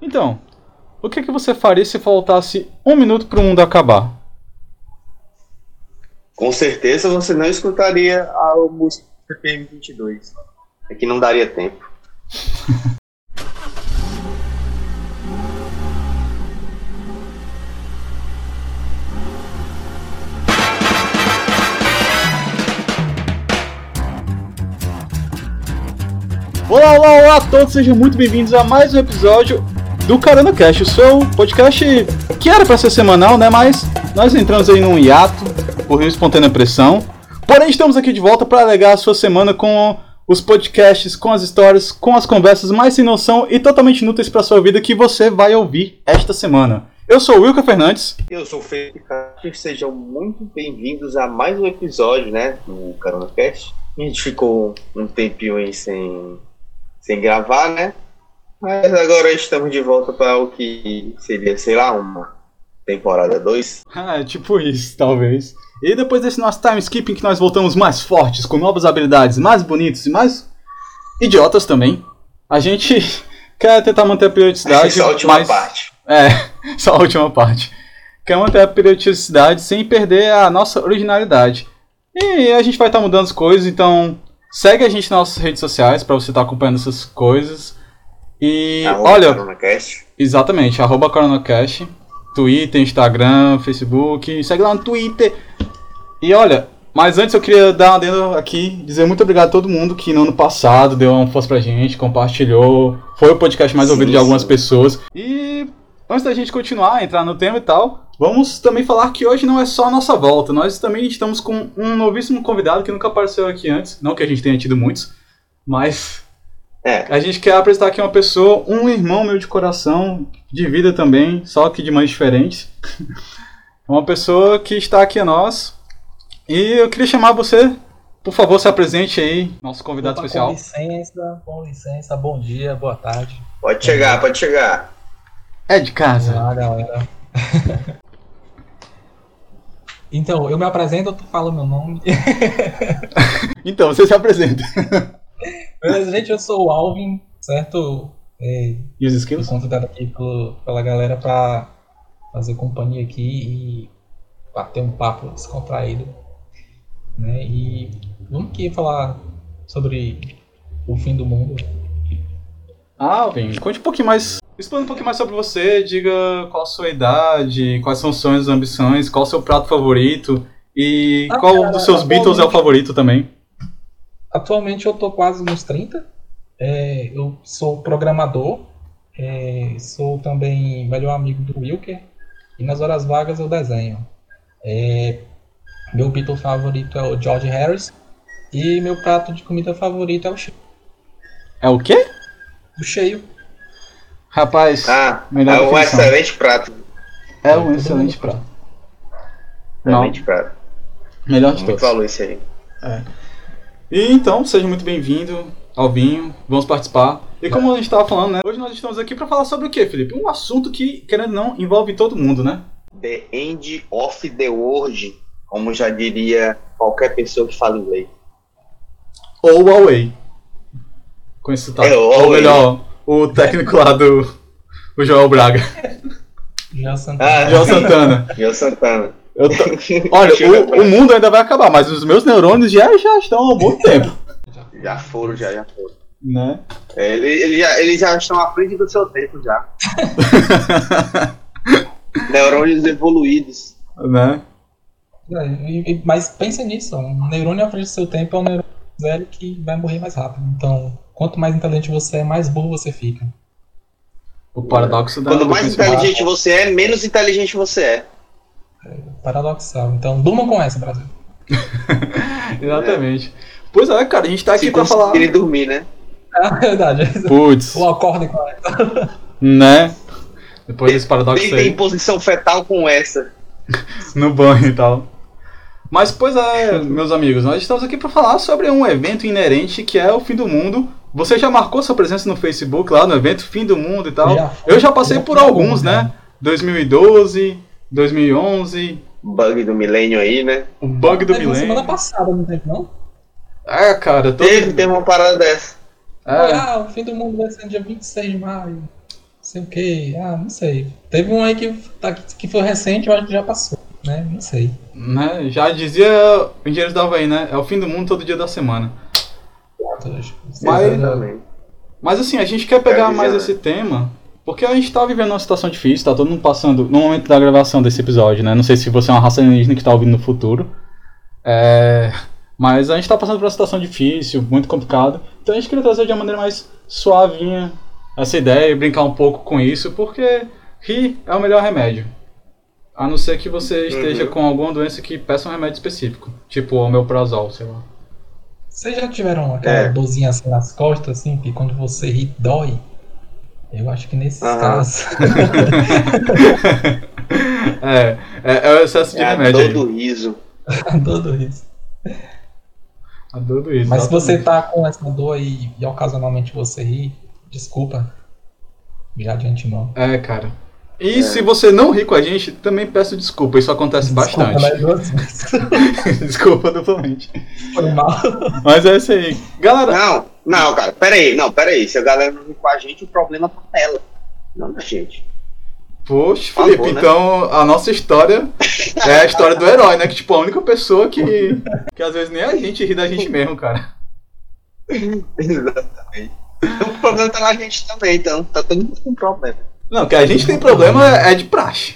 Então, o que, que você faria se faltasse um minuto para o mundo acabar? Com certeza você não escutaria a música PM 22. É que não daria tempo. Olá, olá, olá a todos, sejam muito bem-vindos a mais um episódio do Carona Cast, o seu podcast que era para ser semanal, né? Mas nós entramos aí num hiato por espontânea pressão. Porém, estamos aqui de volta para alegar a sua semana com os podcasts, com as histórias, com as conversas mais sem noção e totalmente inúteis para sua vida que você vai ouvir esta semana. Eu sou o Wilker Fernandes. Eu sou o Felipe Castro. Sejam muito bem-vindos a mais um episódio, né, do Carona Cast. A gente ficou um tempinho aí sem sem gravar, né? Mas agora estamos de volta para o que seria, sei lá, uma temporada 2. Ah, é tipo isso, talvez. E depois desse nosso time skipping que nós voltamos mais fortes, com novas habilidades, mais bonitos e mais idiotas também, a gente quer tentar manter a periodicidade. É a última mas... parte. É, só a última parte. Quer manter a periodicidade sem perder a nossa originalidade. E a gente vai estar mudando as coisas, então Segue a gente nas nossas redes sociais para você estar tá acompanhando essas coisas. E arroba olha. Coronacast. Exatamente, arroba Coronacast. Twitter, Instagram, Facebook. Segue lá no Twitter. E olha, mas antes eu queria dar uma adendo aqui, dizer muito obrigado a todo mundo que no ano passado deu uma força pra gente, compartilhou. Foi o podcast mais sim, ouvido de algumas sim. pessoas. E antes da gente continuar, entrar no tema e tal, Vamos também falar que hoje não é só a nossa volta, nós também estamos com um novíssimo convidado que nunca apareceu aqui antes. Não que a gente tenha tido muitos, mas é. a gente quer apresentar aqui uma pessoa, um irmão meu de coração, de vida também, só que de mães diferentes. uma pessoa que está aqui a nós. E eu queria chamar você, por favor, se apresente aí, nosso convidado Opa, especial. Com licença, com licença, bom dia, boa tarde. Pode chegar, pode chegar. É de casa. Olá, galera. Então, eu me apresento ou tu fala meu nome? então, você se apresenta. Beleza, gente, eu sou o Alvin, certo? É, e os skills? Fui convidado aqui pelo, pela galera pra fazer companhia aqui e bater um papo descontraído. Né? E vamos aqui falar sobre o fim do mundo. Alvin, conte um pouquinho mais Explane um pouquinho mais sobre você, diga qual a sua idade, quais são os sonhos e ambições, qual o seu prato favorito e ah, qual cara, dos seus Beatles é o favorito também. Atualmente eu tô quase nos 30. É, eu sou programador, é, sou também melhor amigo do Wilker e nas horas vagas eu desenho. É, meu Beatle favorito é o George Harris e meu prato de comida favorito é o cheio. É o quê? O cheio. Rapaz, ah, é um excelente prato. É um excelente prato. Excelente prato. Melhor de todos. falou isso aí. É. E então, seja muito bem-vindo ao Vinho, vamos participar. E como a gente estava falando, né? Hoje nós estamos aqui para falar sobre o que, Felipe? Um assunto que, querendo ou não, envolve todo mundo, né? The end of the world, como já diria qualquer pessoa que fala inglês. Ou. Com esse sotaque. É, ou melhor, o técnico lá do o Joel Braga. Joel Santana. Ah, Joel Santana. Joel Santana. Tô... Olha, o, o, mundo ainda vai acabar, mas os meus neurônios já, já estão há um bom tempo. Já foram, já, já foram. Né? É, ele, ele já, eles já estão à frente do seu tempo já. neurônios evoluídos. Né? É, mas pensa nisso, um neurônio à frente do seu tempo é um neurônio velho que vai morrer mais rápido. Então, quanto mais inteligente você é, mais burro você fica. O paradoxo da. Quanto mais inteligente você é, menos inteligente você é. Paradoxal. Então, durma com essa, Brasil. Exatamente. É. Pois é, cara, a gente tá aqui Se pra falar. ele dormir, né? É verdade. Putz. Ou acorde com essa. Né? Depois desse paradoxo tem, aí. Tem posição fetal com essa. no banho e tal. Mas, pois é, meus amigos, nós estamos aqui para falar sobre um evento inerente que é o fim do mundo. Você já marcou sua presença no Facebook lá no evento Fim do Mundo e tal? Já Eu já passei por alguns, né? 2012, 2011. Bug do milênio aí, né? O bug do milênio. semana passada, não teve não? É, cara. Todo... Teve, teve uma parada dessa. É. Ah, o fim do mundo vai ser no dia 26 de maio. sei o que, ah, não sei. Teve um aí que, tá, que foi recente, eu acho que já passou, né? Não sei. Né? Já dizia o Engenheiro da Havaí, né? É o fim do mundo todo dia da semana. Mas, mas assim, a gente quer pegar mais já- esse tema porque a gente tá vivendo uma situação difícil, tá todo mundo passando no momento da gravação desse episódio, né? Não sei se você é uma raça alienígena que tá ouvindo no futuro. É, mas a gente tá passando por uma situação difícil, muito complicada. Então a gente queria trazer de uma maneira mais suavinha essa ideia e brincar um pouco com isso, porque rir é o melhor remédio. A não ser que você esteja Uhum. com alguma doença que peça um remédio específico, tipo omeprazol, sei lá. Vocês já tiveram aquela É. dorzinha assim nas costas, assim, que quando você ri, dói? Eu acho que nesses Aham. casos. É, é, é o excesso de É a remédio dor aí. do riso. Tudo isso. A dor do isso. Mas se você tá com essa dor aí e ocasionalmente você ri, desculpa. Já de antemão. É, cara. E se você não ri com a gente, também peço desculpa, isso acontece Desculpa, bastante. né, desculpa duplamente. Foi mal. Mas é isso aí. Galera, Não, não, cara, peraí, não, peraí. Se a galera não vir com a gente, o problema tá nela. Não da gente. poxa, Felipe, favor, né? então a nossa história é a história do herói, né? Que tipo, a única pessoa que. Que às vezes nem a gente ri da gente mesmo, cara. Exatamente. O problema tá na gente também, então. Tá todo mundo com problema. Não, que a gente tem problema é de praxe.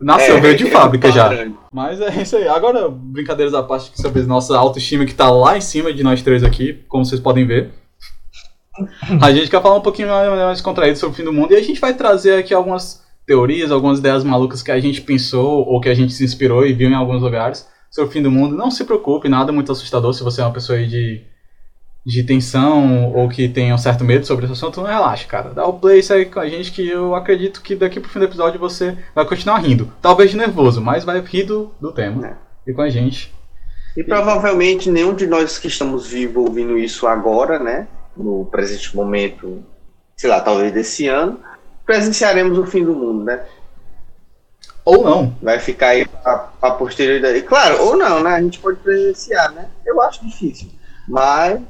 Nasceu, É, veio de fábrica já. Mas é isso aí. Agora, brincadeiras à parte sobre nossa autoestima que tá lá em cima de nós três aqui, como vocês podem ver. A gente quer falar um pouquinho mais, mais contraído sobre o fim do mundo e a gente vai trazer aqui algumas teorias, algumas ideias malucas que a gente pensou ou que a gente se inspirou e viu em alguns lugares sobre o fim do mundo. Não se preocupe, nada muito assustador se você é uma pessoa aí de, de tensão ou que tem um certo medo sobre esse assunto. Não relaxa, cara. Dá o play, segue com a gente que eu acredito que daqui pro fim do episódio você vai continuar rindo. Talvez nervoso, mas vai rir do, do tema. É. E com a gente. E provavelmente nenhum de nós que estamos vivos ouvindo isso agora, né? No presente momento, sei lá, talvez desse ano, presenciaremos o fim do mundo, né? Ou não. Vai ficar aí pra, pra posterioridade. Claro, ou não, né? A gente pode presenciar, né? Eu acho difícil. Mas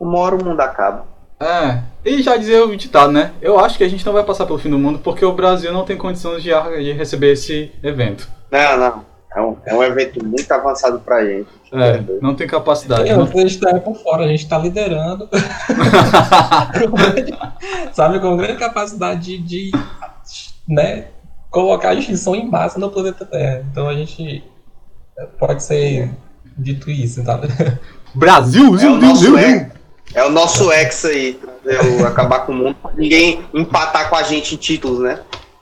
uma hora o mundo acaba. É. E já dizer o ditado, né? Eu acho que a gente não vai passar pelo fim do mundo porque o Brasil não tem condições de, de receber esse evento. Não, não. É um, é um evento muito avançado pra gente. É, não tem capacidade. Eu, né? a gente tá por fora, a gente tá liderando. Sabe, com grande capacidade de, de, né, colocar a extinção em massa no planeta Terra. Então a gente pode ser dito isso, tá? Brasil, É o Zil, É o nosso ex aí, entendeu? acabar com o mundo, pra ninguém empatar com a gente em títulos, né?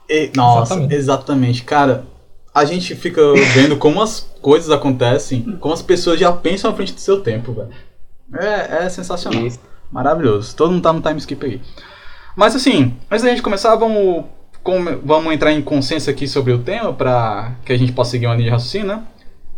E- Nossa, exatamente. Exatamente. Cara, a gente fica vendo como as coisas acontecem, como as pessoas já pensam à frente do seu tempo, velho. É, é sensacional. Isso. Maravilhoso. Todo mundo tá no time skip aí. Mas assim, antes da gente começar, vamos, vamos entrar em consenso aqui sobre o tema para que a gente possa seguir uma linha de raciocínio, né?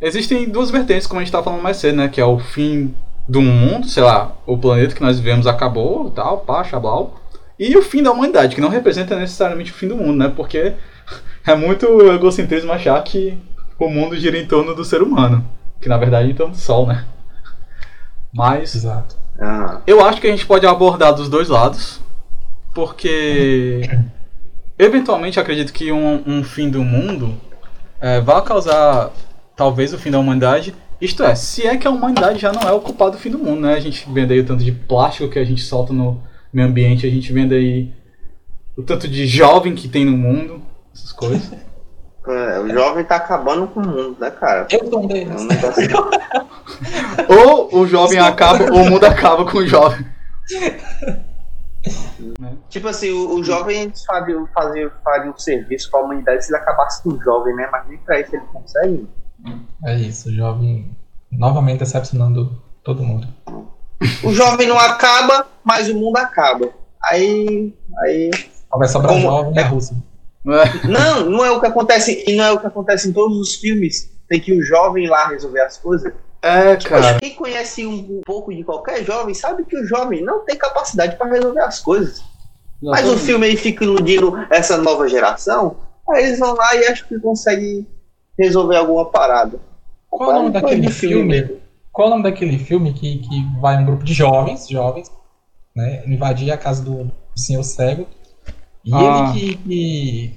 Existem duas vertentes, como a gente tava falando mais cedo, né? Que é o fim do mundo, sei lá, o planeta que nós vivemos acabou, tal, pá, xablau. E o fim da humanidade, que não representa necessariamente o fim do mundo, né? Porque é muito egocentrismo achar que o mundo gira em torno do ser humano. Que na verdade é em torno do sol, né? Mas Exato. Ah, eu acho que a gente pode abordar dos dois lados, porque eventualmente acredito que um, um fim do mundo é, vai causar talvez o fim da humanidade. Isto é, se é que a humanidade já não é o culpado do fim do mundo, né? A gente vende aí o tanto de plástico que a gente solta no meio ambiente, a gente vende aí o tanto de jovem que tem no mundo, essas coisas. é, o jovem tá acabando com o mundo, né, cara? Eu um É um negócio Ou o jovem acaba, ou o mundo acaba com o jovem. Tipo assim, o, o jovem eles fariam, faziam, faria um serviço pra humanidade se ele acabasse com o jovem, né? Mas nem pra isso ele consegue. É isso, o jovem novamente decepcionando todo mundo. O jovem não acaba, mas o mundo acaba. Aí. Aí. Só vai sobrar Como- jovem e a Rússia. É, Não, não é o que acontece. E não é o que acontece em todos os filmes. Tem que o jovem ir lá resolver as coisas. é Poxa, cara. quem conhece um, pouco de qualquer jovem sabe que o jovem não tem capacidade para resolver as coisas. Mas o filme aí fica iludindo essa nova geração. Aí eles vão lá e acham que conseguem resolver alguma parada. Qual o nome daquele filme? mesmo. Qual o nome daquele filme que, que vai um grupo de jovens, jovens, né, invadir a casa do senhor cego E Ah. ele que,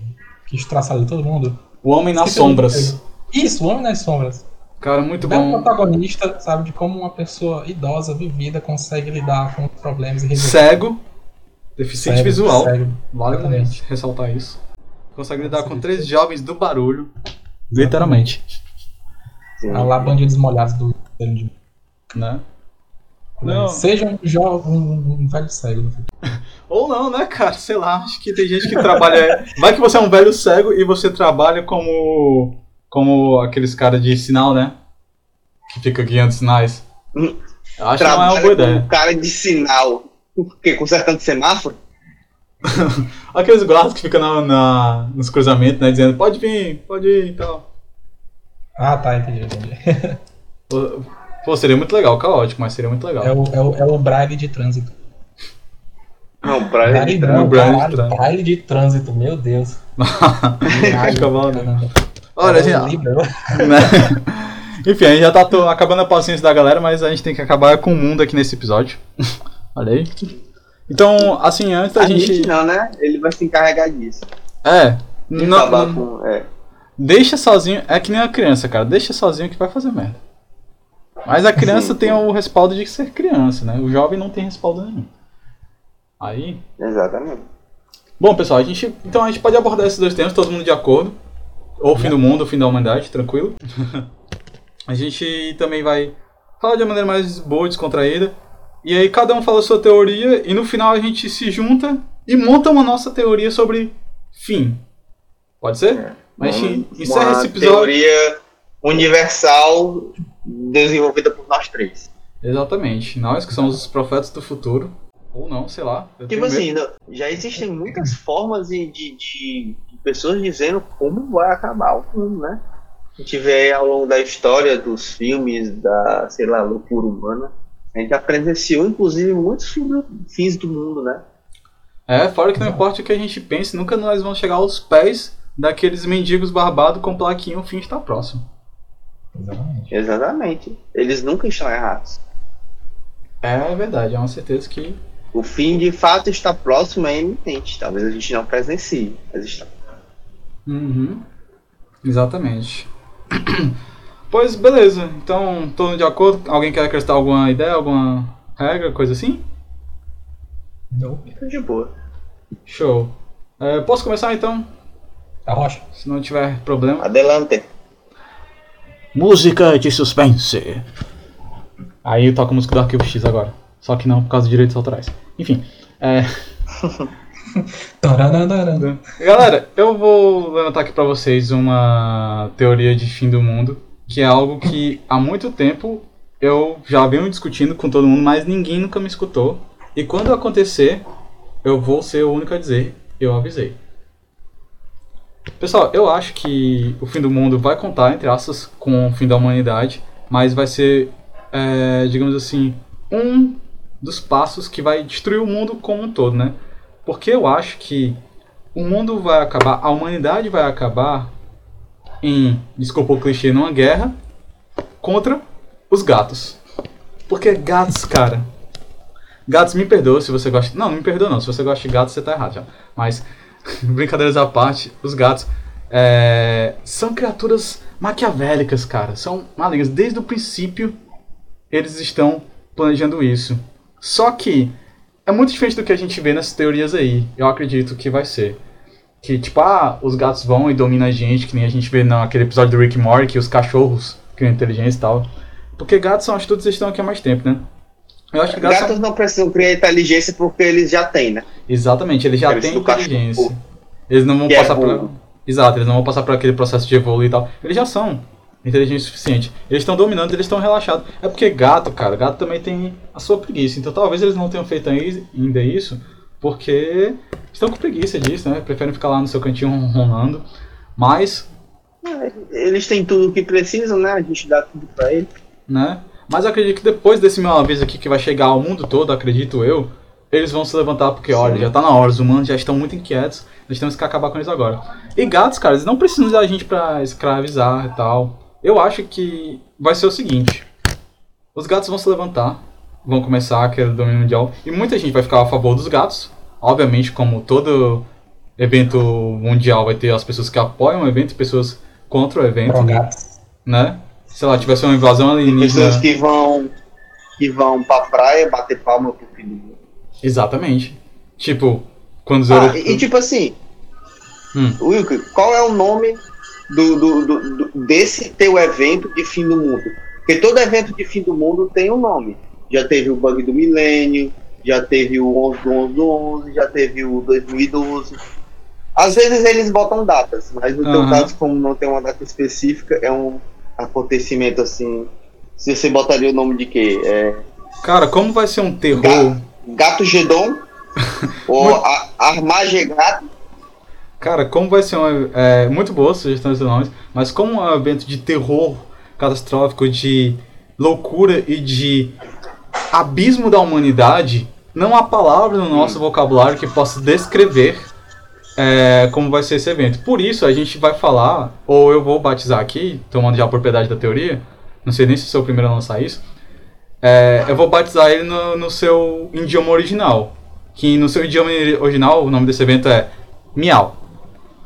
que, que todo mundo. O Homem nas Sombras. Isso, o Homem nas Sombras. Cara, muito bom. protagonista, sabe, de como uma pessoa idosa, vivida, consegue lidar com os problemas e resolver. Cego. Deficiente Cego, visual. cego. Vale ressaltar isso. Consegue lidar com três jovens do barulho. Literalmente. Sim. A lá bandidos molhados do Né? Não. Seja um jovem, um, um velho cego. Ou não, né, cara? Sei lá, acho que tem gente que trabalha. Vai que você é um velho cego e você trabalha como. como aqueles caras de sinal, né? Que fica guiando sinais. Hum. Eu acho que não é uma Trabalha boa ideia. um cara de sinal. O quê? Consertando semáforo? Aqueles guardas que ficam na, na- nos cruzamentos, né? Dizendo, pode vir, pode ir e tal. Ah, tá, entendi, entendi. Pô, seria muito legal, caótico, mas seria muito legal. É o, é o, é o braille de trânsito. Não, pra Braille braille de trânsito. braille de trânsito, meu Deus. Fica bom, né? Olha, É gente, né? Enfim, a gente já tá acabando a paciência da galera, mas a gente tem que acabar com o mundo aqui nesse episódio. Olha aí. Então, assim, antes da A gente gente. não, né? Ele vai se encarregar disso. É. De Não, com. É. deixa sozinho. É que nem a criança, cara. Deixa sozinho que vai fazer merda. Mas a criança Sim. tem o respaldo de ser criança, né? O jovem não tem respaldo nenhum. Aí. Exatamente. Bom, pessoal, a gente. Então a gente pode abordar esses dois temas, todo mundo de acordo. Ou o fim do mundo, ou o fim da humanidade, tranquilo. a gente também vai falar de uma maneira mais boa, descontraída. E aí cada um fala a sua teoria e no final a gente se junta e monta uma nossa teoria sobre fim. Pode ser? Mas a gente Uma- encerra uma esse episódio. teoria universal desenvolvida por nós três. Exatamente. Nós que somos os profetas do futuro. Ou não, sei lá. Tipo assim, não- já existem muitas formas de, de, de- pessoas dizendo como vai acabar o mundo, né? A gente vê aí ao longo da história dos filmes, da, sei lá, loucura humana, a gente já presenciou, inclusive, muitos filmes- fins do mundo, né? É, fora que não importa o que a gente pense, nunca nós vamos chegar aos pés daqueles mendigos barbados com plaquinha, o fim está próximo. Exatamente. Exatamente. Eles nunca estão errados. É verdade, é uma certeza que. O fim, de fato, está próximo, é iminente. Talvez a gente não presencie, mas está Uhum. Exatamente. pois beleza, então todo de acordo? Alguém quer acrescentar alguma ideia, alguma regra, coisa assim? Nope. de boa. Show. É, posso começar então? A rocha. Se não tiver problema. Adelante. Música de suspense. Aí eu toco a música do Arquivo X agora. Só que não por causa de direitos autorais. Enfim. É. Galera, eu vou levantar aqui pra vocês uma teoria de fim do mundo, que é algo que há muito tempo eu já venho discutindo com todo mundo, mas ninguém nunca me escutou. E quando acontecer, eu vou ser o único a dizer, eu avisei. Pessoal, eu acho que o fim do mundo vai contar, entre aspas, com o fim da humanidade, mas vai ser, é, digamos assim, um dos passos que vai destruir o mundo como um todo, né? Porque eu acho que o mundo vai acabar, a humanidade vai acabar em, desculpa o clichê, numa guerra contra os gatos. Porque gatos, cara. Gatos, me perdoa se você gosta. Não, não me perdoa não. Se você gosta de gatos, você tá errado já. Mas, brincadeiras à parte, os gatos é, são criaturas maquiavélicas, cara. São malignas. Desde o princípio, eles estão planejando isso. Só que é muito diferente do que a gente vê nessas teorias aí. Eu acredito que vai ser. Que, tipo, ah, os gatos vão e dominam a gente, que nem a gente vê naquele episódio do Rick Morty, que os cachorros criam inteligência e tal. Porque gatos são atitudes que estão aqui há mais tempo, né? Eu acho que gatos, Gatos são... não precisam criar inteligência porque eles já têm, né? Exatamente, eles já Eles têm do cachorro. inteligência. Eles não vão Que é passar por... burro. Exato, eles não vão passar por aquele processo de evoluir e tal. Eles já são inteligentes o suficiente. Eles estão dominando, eles estão relaxados. É porque gato, cara, gato também tem a sua preguiça. Então talvez eles não tenham feito ai- ainda isso porque estão com preguiça disso, né? Preferem ficar lá no seu cantinho ronronando. Mas, Eles têm tudo o que precisam, né? A gente dá tudo pra eles. né? Mas eu acredito que depois desse meu aviso aqui que vai chegar ao mundo todo, acredito eu, eles vão se levantar porque, olha, já tá na hora, os humanos já estão muito inquietos, nós temos que acabar com eles agora. E gatos, cara, eles não precisam da gente pra escravizar e tal. Eu acho que vai ser o seguinte: os gatos vão se levantar, vão começar aquele domínio mundial, e muita gente vai ficar a favor dos gatos, obviamente, como todo evento mundial vai ter as pessoas que apoiam o evento e pessoas contra o evento, Drogados. né? Sei lá, tivesse uma invasão Pessoas alienígena. que vão, que vão pra praia bater palma pro fim do mundo. Exatamente. Tipo, quando os Ah, europeus. e, e tipo assim, Hum. Wilker, qual é o nome do, do, do- do- desse teu evento de fim do mundo? Porque todo evento de fim do mundo tem um nome. Já teve o Bug do Milênio, já teve o 11 do 11 do 11, já teve o 2012. Às vezes eles botam datas, mas no teu Aham. caso, como não tem uma data específica, é um acontecimento assim. Se você botaria o nome de quê? É Cara, como vai ser um terror? Gato Gedon? ou a- Armagegato? Cara, como vai ser um. É, muito boa sugestão de nomes, mas como é um evento de terror catastrófico, de loucura e de abismo da humanidade, não há palavra no nosso vocabulário que possa descrever é, como vai ser esse evento. Por isso, a gente vai falar, ou eu vou batizar aqui, tomando já a propriedade da teoria, não sei nem se sou o primeiro a lançar isso, é, eu vou batizar ele no, no seu idioma original. Que no seu idioma original, o nome desse evento é Miau.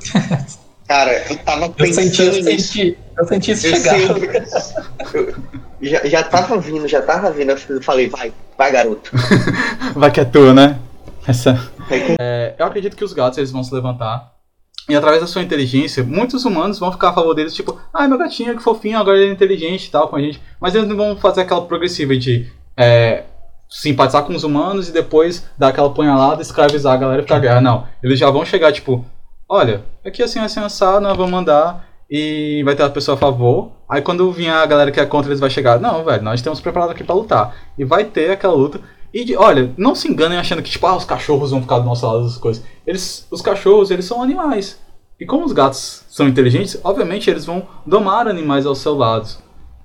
Cara, eu tava Eu pensando senti, eu nisso. senti, eu senti isso Eu chegar. eu- já, já tava vindo, já tava vindo. Eu falei, vai, vai, garoto. Vai que é tua, né? Essa. É, eu acredito que os gatos eles vão se levantar. E através da sua inteligência, muitos humanos vão ficar a favor deles, tipo, ai meu gatinho, que fofinho, agora ele é inteligente e tal com a gente. Mas eles não vão fazer aquela progressiva de é, simpatizar com os humanos e depois dar aquela punhalada, escravizar a galera e ficar guerra. Não. Eles já vão chegar, tipo, olha, aqui assim, assim, assado, nós vamos mandar e vai ter a pessoa a favor. Aí quando vier a galera que é contra, eles vai chegar, não, velho, nós estamos preparados aqui pra lutar. E vai ter aquela luta. E de- olha, não se enganem achando que tipo, ah, os cachorros vão ficar do nosso lado das coisas. Eles, os cachorros, eles são animais. E como os gatos são inteligentes, obviamente eles vão domar animais ao seu lado.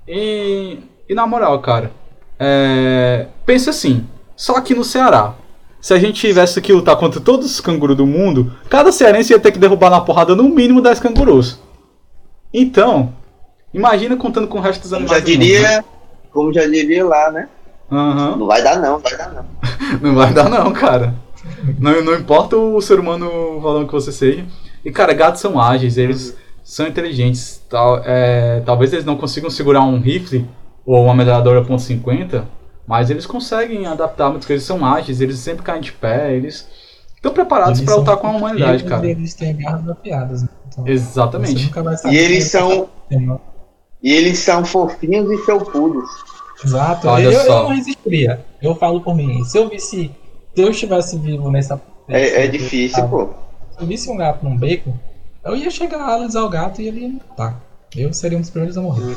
E, e na moral, cara, é, pense assim, só aqui no Ceará. Se a gente tivesse que lutar contra todos os cangurus do mundo, cada cearense ia ter que derrubar na porrada no mínimo 10 cangurus. Então, imagina contando com o resto dos Como animais. já do mundo, né? diria, como já diria lá, né? Aham. Não vai dar não, vai dar não. Não vai dar não, cara. Não, não importa o ser humano falando que você seja. E, cara, gatos são ágeis, eles são inteligentes. Tal, é, talvez eles não consigam segurar um rifle ou uma metralhadora .50, mas eles conseguem adaptar muitas coisas, são ágeis, eles sempre caem de pé, eles estão preparados são lutar com a humanidade, cara. Eles têm garras afiadas. Né? Então, Exatamente. E eles tá são, batendo. e eles são fofinhos e felpudos. Exato. Olha eu, eu só. não resistiria. Eu falo por mim. Se eu visse. Se eu estivesse vivo nessa. É, é difícil, pô. Se eu visse um gato num beco, eu ia chegar a alisar o gato e ele ia matar. Eu seria um dos primeiros a morrer.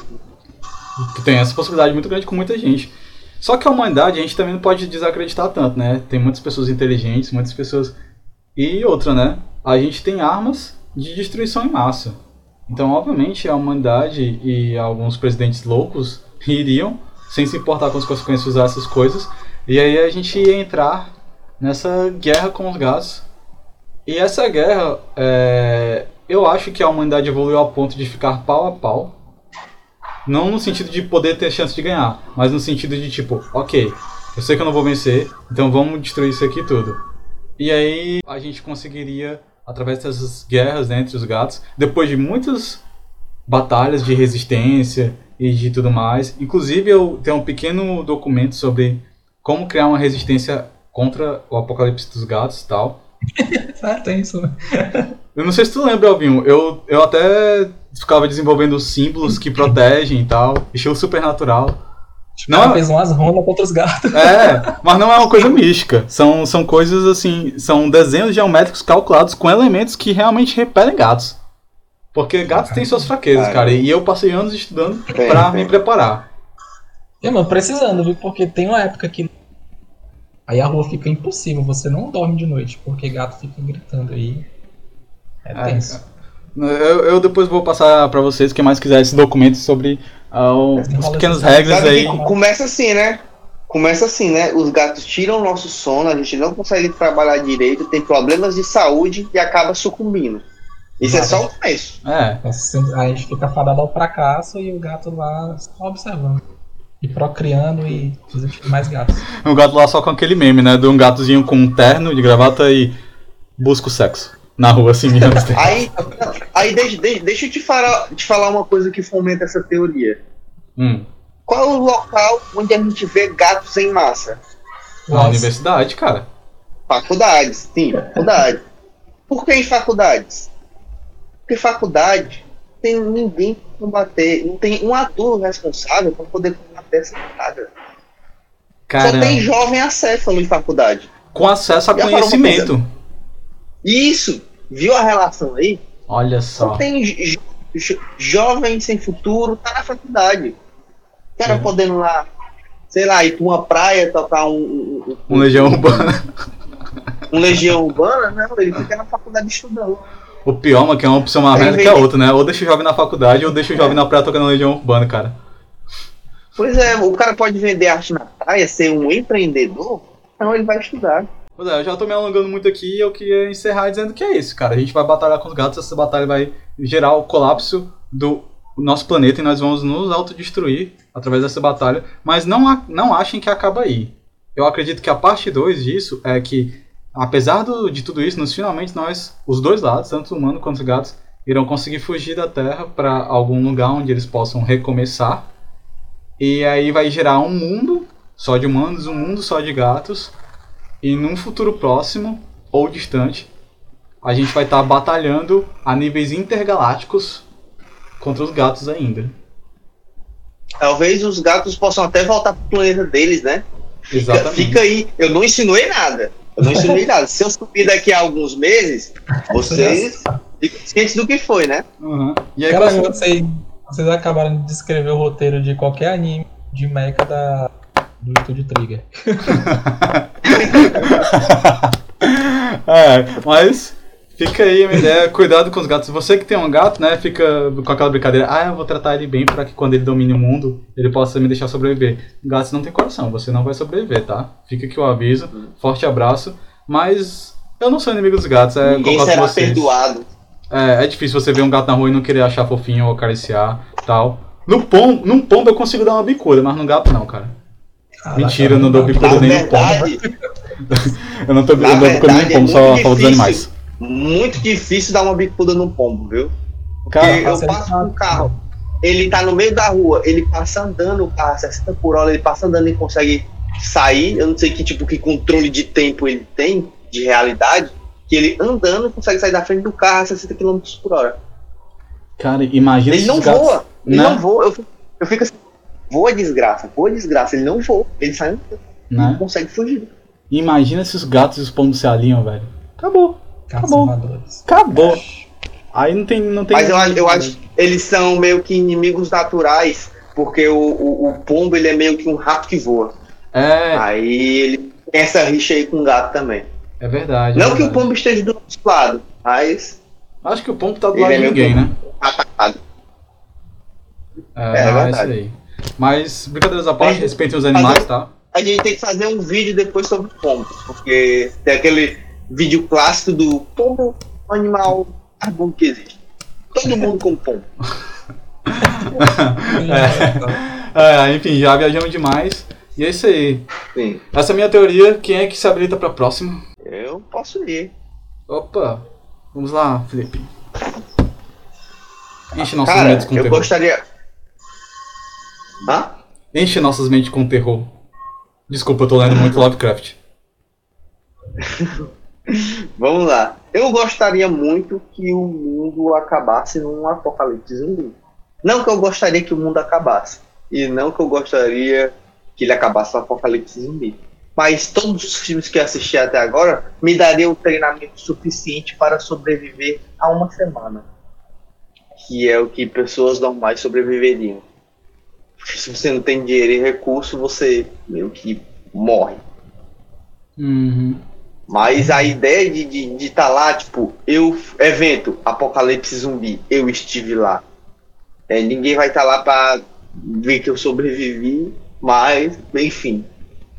Tu tem essa possibilidade muito grande com muita gente. Só que a humanidade a gente também não pode desacreditar tanto, né? Tem muitas pessoas inteligentes, muitas pessoas. E outra, né? A gente tem armas de destruição em massa. Então, obviamente, a humanidade e alguns presidentes loucos iriam, sem se importar com as consequências, usar essas coisas. E aí a gente ia entrar nessa guerra com os gatos. E essa guerra, é, eu acho que a humanidade evoluiu ao ponto de ficar pau a pau. Não no sentido de poder ter chance de ganhar, mas no sentido de tipo, ok, eu sei que eu não vou vencer, então vamos destruir isso aqui tudo. E aí a gente conseguiria, através dessas guerras né, entre os gatos, depois de muitas batalhas de resistência e de tudo mais, inclusive eu tenho um pequeno documento sobre como criar uma resistência contra o apocalipse dos gatos e tal. Ah, tem isso, né? Eu não sei se tu lembra, Alvinho, eu, eu até ficava desenvolvendo símbolos que protegem e tal, estilo supernatural. Não, Não, fez umas rondas contra os gatos. é, mas não é uma coisa mística. São, são coisas assim, são desenhos geométricos calculados com elementos que realmente repelem gatos. Porque gatos têm suas fraquezas, Cara. cara, e eu passei anos estudando Tem, pra tem. me preparar. É, mano, precisando, viu? Porque tem uma época que. Aí a rua fica impossível, você não dorme de noite, porque gato fica gritando aí. É É, tenso. Eu, eu depois vou passar pra vocês, quem mais quiser, esse documento sobre ah, o- as pequenas regras aí. começa assim, né? Começa assim, né? Os gatos tiram o nosso sono, a gente não consegue trabalhar direito, tem problemas de saúde e acaba sucumbindo. Isso é só o começo. É, Assim, a gente fica fadado ao fracasso e o gato lá só observando. E procriando e fazendo mais gatos. um gato lá só com aquele meme, né? De um gatozinho com um terno de gravata e busca o sexo. Na rua, assim, mirando. Aí, aí deixa, deixa, deixa eu te falar, te falar uma coisa que fomenta essa teoria. hum. Qual é o local onde a gente vê gatos em massa? Na Nossa. universidade, cara. Faculdades, sim, faculdade. Por que em faculdades? Porque faculdade tem ninguém pra combater, não tem um adulto responsável para poder combater essa parada. Cara, Só tem jovem acéfalo em faculdade. com acesso a Já conhecimento. Isso, viu a relação aí? Olha Só só. tem jo- jo- jovem sem futuro, tá na faculdade. O cara Sim. podendo lá, sei lá, ir pra uma praia, tocar um, um, Um legião urbana. um legião urbana, não, ele fica na faculdade estudando. O pior, mano, que é uma opção mais vem- que a outra, né? Ou deixa o jovem na faculdade, ou deixa o jovem na praia tocando legião urbana, cara. Pois é, o cara pode vender arte na praia, ser um empreendedor, então ele vai estudar. Pois é, eu já tô me alongando muito aqui e eu queria encerrar dizendo que é isso, cara. A gente vai batalhar com os gatos, essa batalha vai gerar o colapso do nosso planeta e nós vamos nos autodestruir através dessa batalha. Mas não, não achem que acaba aí. Eu acredito que a parte 2 disso é que, apesar do- de tudo isso, nos finalmente nós, os dois lados, tanto o humano quanto os gatos, irão conseguir fugir da Terra para algum lugar onde eles possam recomeçar. E aí vai gerar um mundo só de humanos, um mundo só de gatos. E num futuro próximo ou distante, a gente vai estar batalhando a níveis intergalácticos contra os gatos ainda. Talvez os gatos possam até voltar pro planeta deles, né? Fica, Exatamente. fica aí, eu não insinuei nada. Eu não insinuei nada. Se eu subir daqui a alguns meses, vocês ficam cientes do que foi, né? Uhum. E aí, Cara, como- vocês, vocês acabaram de descrever o roteiro de qualquer anime de mecha da, do Estúdio Trigger. é, mas fica aí a minha ideia, cuidado com os gatos. Você que tem um gato, né, fica com aquela brincadeira, ah, eu vou tratar ele bem para que quando ele domine o mundo, ele possa me deixar sobreviver. Gatos não tem coração, você não vai sobreviver, tá? Fica aqui o aviso, forte abraço, mas eu não sou inimigo dos gatos, é Ninguém com será vocês. perdoado. É, é difícil você ver um gato na rua e não querer achar fofinho ou acariciar tal. No pombo, num pombo eu consigo dar uma bicuda, mas no gato não, cara. Caraca, Mentira, eu não dou bicuda nem no pombo. Eu não tô Na eu não dou bicuda nem no pombo, é só a favor dos difícil. animais. muito difícil dar uma bicuda no pombo, viu? Porque Cara, eu passo com o carro, ele tá no meio da rua, ele passa andando, o carro a 60 por hora, ele passa andando e consegue sair. Eu não sei que tipo que controle de tempo ele tem, de realidade, que ele andando consegue sair da frente do carro a 60 km por hora. Cara, imagina Ele não os gatos- voa, ele Né? não voa. Eu, eu fico assim, voa desgraça, voa desgraça, ele não voa, ele sai ele não Né? consegue fugir. Imagina se os gatos e os pombos se alinham, velho. Acabou. Gatos bom. voadores. Acabou. Aí não tem. Não tem Mas eu acho, eu acho que eles são meio que inimigos naturais, porque o, o, o pombo ele é meio que um rato que voa. É, Aí ele tem essa rixa aí com o gato também. é verdade. é Não que o verdade. pombo esteja do nosso lado, mas Acho que o pombo tá do lado é de ninguém, né? atacado. É, É é verdade. isso aí. Mas, brincadeiras à parte, Mas- respeitem os animais, tá? A gente tem que fazer um vídeo depois sobre pombos, porque tem aquele vídeo clássico do pombo, o animal mais bom que existe. Todo mundo com pombo. É, enfim, já viajamos demais. E é isso aí. Sim. Essa é a minha teoria. Quem é que se habilita pra próxima? Eu posso ir. Opa! Vamos lá, Felipe. Enche nossas Cara, mentes com eu terror. gostaria. Hã? Enche nossas mentes com terror. Desculpa, eu tô lendo muito Lovecraft. Vamos lá. Eu gostaria muito que o mundo acabasse num apocalipse zumbi. Não que eu gostaria que o mundo acabasse. E não que eu gostaria que ele acabasse no apocalipse zumbi. Mas todos os filmes que eu assisti até agora me dariam um treinamento suficiente para sobreviver a uma semana. Que é o que pessoas normais sobreviveriam. Se você não tem dinheiro e recurso, você meio que morre. Uhum. Mas a ideia de estar de, de tá lá, tipo, eu, evento, Apocalipse Zumbi, eu estive lá. É, ninguém vai estar lá pra ver que eu sobrevivi, mas, enfim.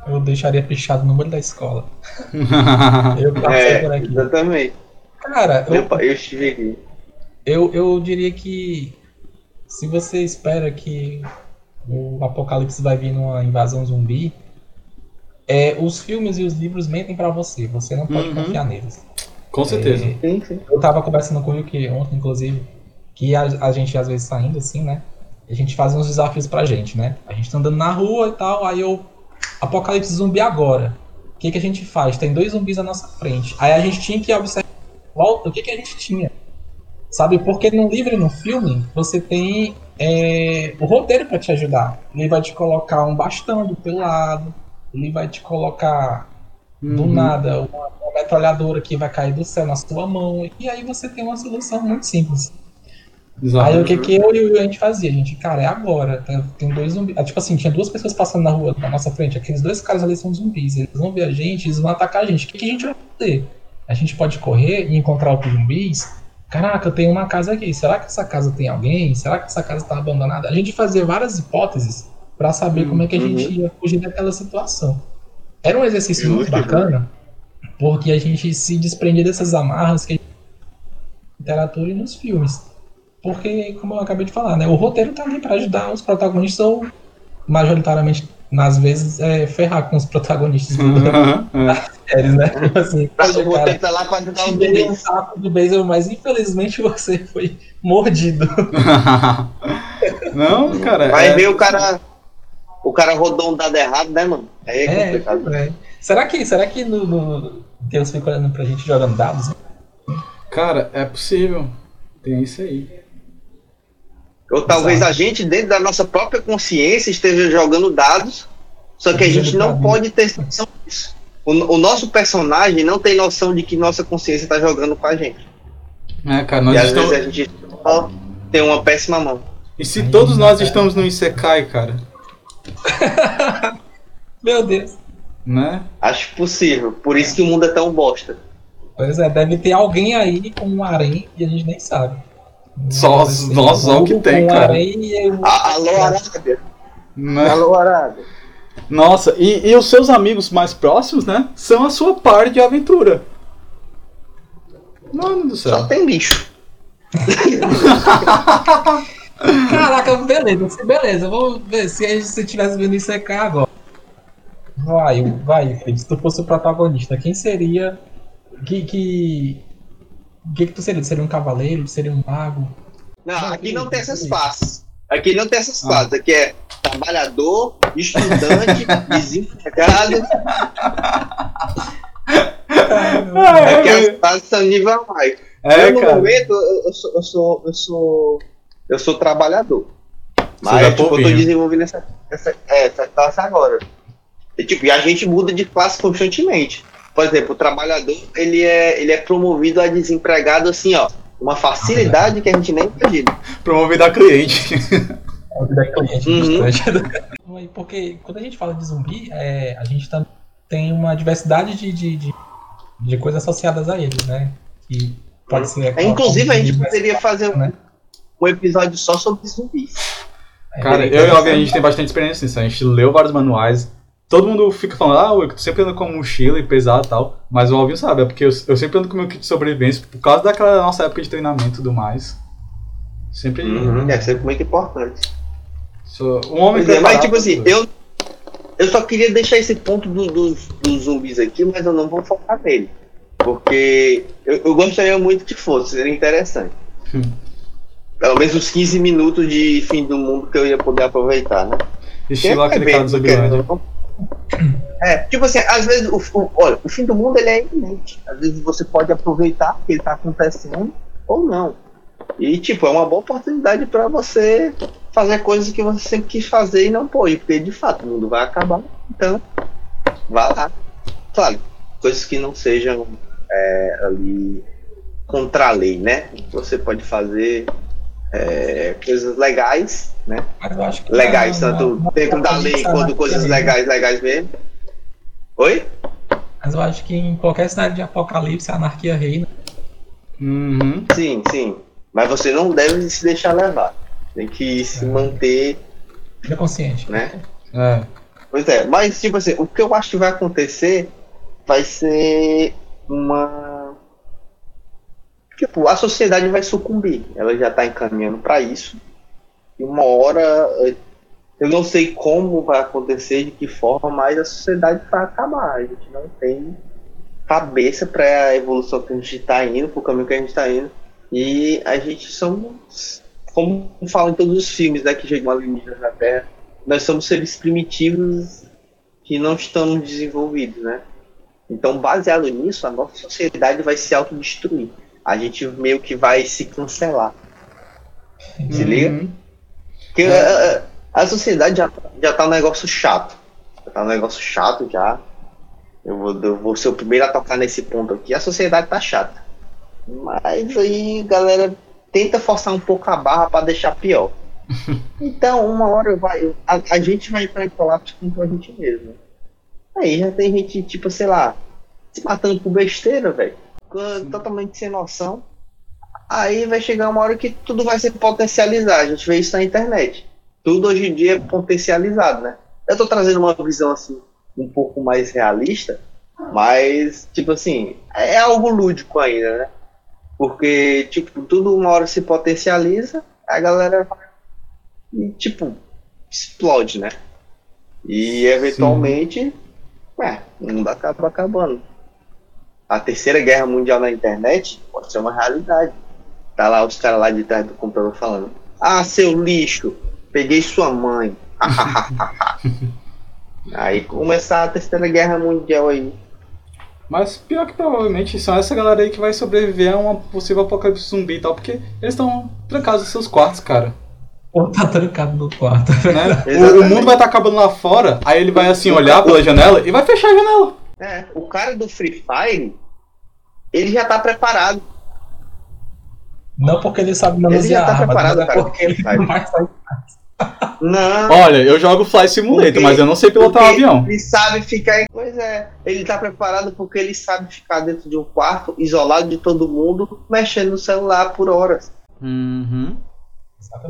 Eu deixaria pichado no número da escola. Eu passei É, por aqui. exatamente. Cara, Eu, eu, eu estive aqui. eu, eu diria que se você espera que o apocalipse vai vir numa invasão zumbi, é, os filmes e os livros mentem pra você. Você não pode Uhum. confiar neles. Com certeza. É, Sim, sim. eu tava conversando com o Yuki ontem, inclusive, que a, a gente às vezes saindo assim, né? A gente faz uns desafios pra gente, né? A gente tá andando na rua e tal, aí eu. Apocalipse zumbi agora. O que, que a gente faz? Tem dois zumbis na nossa frente. Aí a gente tinha que observar volta o que, que a gente tinha. Sabe? Porque no livro e no filme, você tem é, o roteiro pra te ajudar. Ele vai te colocar um bastão do teu lado, ele vai te colocar do Uhum. nada uma, uma metralhadora que vai cair do céu na sua mão. E aí você tem uma solução muito simples. Exato. Aí o que, que eu e o Will a gente fazia? A gente, cara, é agora. Tem, tem dois zumbis. Ah, Tipo assim, tinha duas pessoas passando na rua na nossa frente. Aqueles dois caras ali são zumbis. Eles vão ver a gente, eles vão atacar a gente. O que, que a gente vai fazer? A gente pode correr e encontrar outros zumbis? Caraca, eu tenho uma casa aqui. Será que essa casa tem alguém? Será que essa casa tá abandonada? A gente fazia várias hipóteses pra saber como é que a gente ia fugir daquela situação. Era um exercício muito Justo, bacana, porque a gente se desprendia dessas amarras que a gente literatura e nos filmes. Porque, como eu acabei de falar, né, o roteiro tá ali para ajudar os protagonistas ou, majoritariamente, nas vezes, é, ferrar com os protagonistas Uhum. das séries, né? Tipo assim, poxa, O cara, tá lá pra ajudar os dei um saco de beisebol, mas infelizmente você foi mordido. Não, cara. Vai é- ver o cara. O cara rodou um dado errado, né, mano? Aí é complicado. É, é. Será que, será que no, no Deus fica olhando pra gente jogando dados? Cara, é possível. Tem isso aí. Ou talvez Exato. a gente, dentro da nossa própria consciência, esteja jogando dados, só que a gente não pode ter noção disso. O, o nosso personagem não tem noção de que nossa consciência está jogando com a gente. É, cara, e nós às estamos. vezes a gente só tem uma péssima mão. E se todos nós estamos no Isekai, cara? Meu Deus. Né? Acho possível. Por isso que o mundo é tão bosta. Pois é, deve ter alguém aí com um harém e a gente nem sabe. Só- nossa, só o que tem, cara. Alô, Arábia. Né? Alô, Arábia. Nossa, e, e os seus amigos mais próximos, né? São a sua par de aventura. Mano do Só céu. tem bicho. Caraca, beleza, beleza. Vamos ver se a gente se tivesse vendo isso aqui agora. Vai, vai, Felipe. Se tu fosse o protagonista, quem seria. Que. que... O que, que tu seria? Tu seria um cavaleiro? Tu seria um mago? Não, Não, aqui não tem essas faces. Aqui não tem essas Ah. fases. Aqui é trabalhador, estudante, desempregado. Aqui as fases são nível mais. É, eu, no cara. momento, eu, eu sou, eu sou, eu sou, eu sou trabalhador. Mas dá tipo, eu tô desenvolvendo essa, essa, é, essa classe agora. E, tipo, e a gente muda de classe constantemente. Por exemplo, o trabalhador, ele é, ele é promovido a desempregado assim, ó. Uma facilidade que a gente nem imagina. Promovido a cliente. É o da cliente Uhum. bastante. Porque quando a gente fala de zumbi, é, a gente tam- tem uma diversidade de, de, de, de coisas associadas a eles, né? Que pode ser. É, inclusive, a gente poderia fazer um, né? um episódio só sobre zumbis. é, Cara, eu e o Alvin, a gente tem bastante experiência nisso. A gente leu vários manuais. Todo mundo fica falando, ah, eu sempre ando com mochila e pesado e tal. Mas o Alvin sabe, é porque eu, eu sempre ando com meu kit de sobrevivência por causa daquela nossa época de treinamento e tudo mais. Sempre. É sempre muito importante. Sou um homem Pois é, mas tipo assim, eu, eu só queria deixar esse ponto do- dos, dos zumbis aqui, mas eu não vou focar nele. Porque eu, eu gostaria muito que fosse, seria interessante. Hum. Pelo menos uns 15 minutos de fim do mundo que eu ia poder aproveitar, né? Estilo aquele cara do Zumbilândia. É, tipo assim, às vezes, o, o- olha, o fim do mundo ele é iminente. Às vezes você pode aproveitar que ele tá acontecendo ou não. E, tipo, é uma boa oportunidade para você fazer coisas que você sempre quis fazer e não pôde, porque de fato o mundo vai acabar. Então, vá lá. Claro, coisas que não sejam é, ali contra a lei, né? Você pode fazer é, coisas legais, né? Mas eu acho que legais, na- tanto na- dentro da na- lei quanto coisas legais, legais mesmo. Oi? Mas eu acho que em qualquer cidade de apocalipse a anarquia reina. Uhum. Sim, sim. Mas você não deve se deixar levar. Tem que se É. manter, Fica consciente. né? É. Pois é, mas tipo assim, o que eu acho que vai acontecer vai ser uma. Tipo, a sociedade vai sucumbir. Ela já tá encaminhando para isso. Uma hora. Eu não sei como vai acontecer, de que forma, mas a sociedade vai acabar. A gente não tem cabeça para a evolução que a gente está indo, para o caminho que a gente está indo. E a gente somos, como falam em todos os filmes né, que chegam alienígenas na Terra, nós somos seres primitivos que não estão desenvolvidos, né? Então, baseado nisso, a nossa sociedade vai se autodestruir. A gente meio que vai se cancelar. Se liga? Porque a, a sociedade já, já tá um negócio chato. Já tá um negócio chato já. Eu vou, eu vou ser o primeiro a tocar nesse ponto aqui. A sociedade tá chata. Mas aí, galera, tenta forçar um pouco a barra para deixar pior. Então, uma hora vai, a, a gente vai entrar em colapso contra a gente mesmo. Aí já tem gente, tipo, sei lá, se matando por besteira, velho. Totalmente sem noção. Aí vai chegar uma hora que tudo vai ser potencializado. A gente vê isso na internet. Tudo hoje em dia é potencializado, né? Eu tô trazendo uma visão assim, um pouco mais realista, mas, tipo assim, é algo lúdico ainda, né? Porque, tipo, tudo uma hora se potencializa, a galera vai e, tipo, explode, né? E eventualmente, é, o mundo acaba acabando. A terceira guerra mundial na internet pode ser uma realidade. Tá lá os caras lá de trás do computador falando: Ah, seu lixo, peguei sua mãe. aí começar a terceira guerra mundial aí. Mas pior que provavelmente são essa galera aí que vai sobreviver a uma possível apocalipse zumbi e tal, porque eles estão trancados nos seus quartos, cara. Ou tá trancado no quarto. Né? O, o mundo vai estar acabando lá fora, aí ele vai assim olhar pela janela e vai fechar a janela. É, o cara do Free Fire, ele já tá preparado. Não porque ele sabe Ele já manusear tá preparado, mas é cara, porque ele Fire. não vai sair. Não. Olha, eu jogo Fly Simulator, Porque- mas eu não sei pilotar um avião. Ele sabe ficar. Pois é, ele tá preparado porque ele sabe ficar dentro de um quarto, isolado de todo mundo, mexendo no celular por horas. Uhum.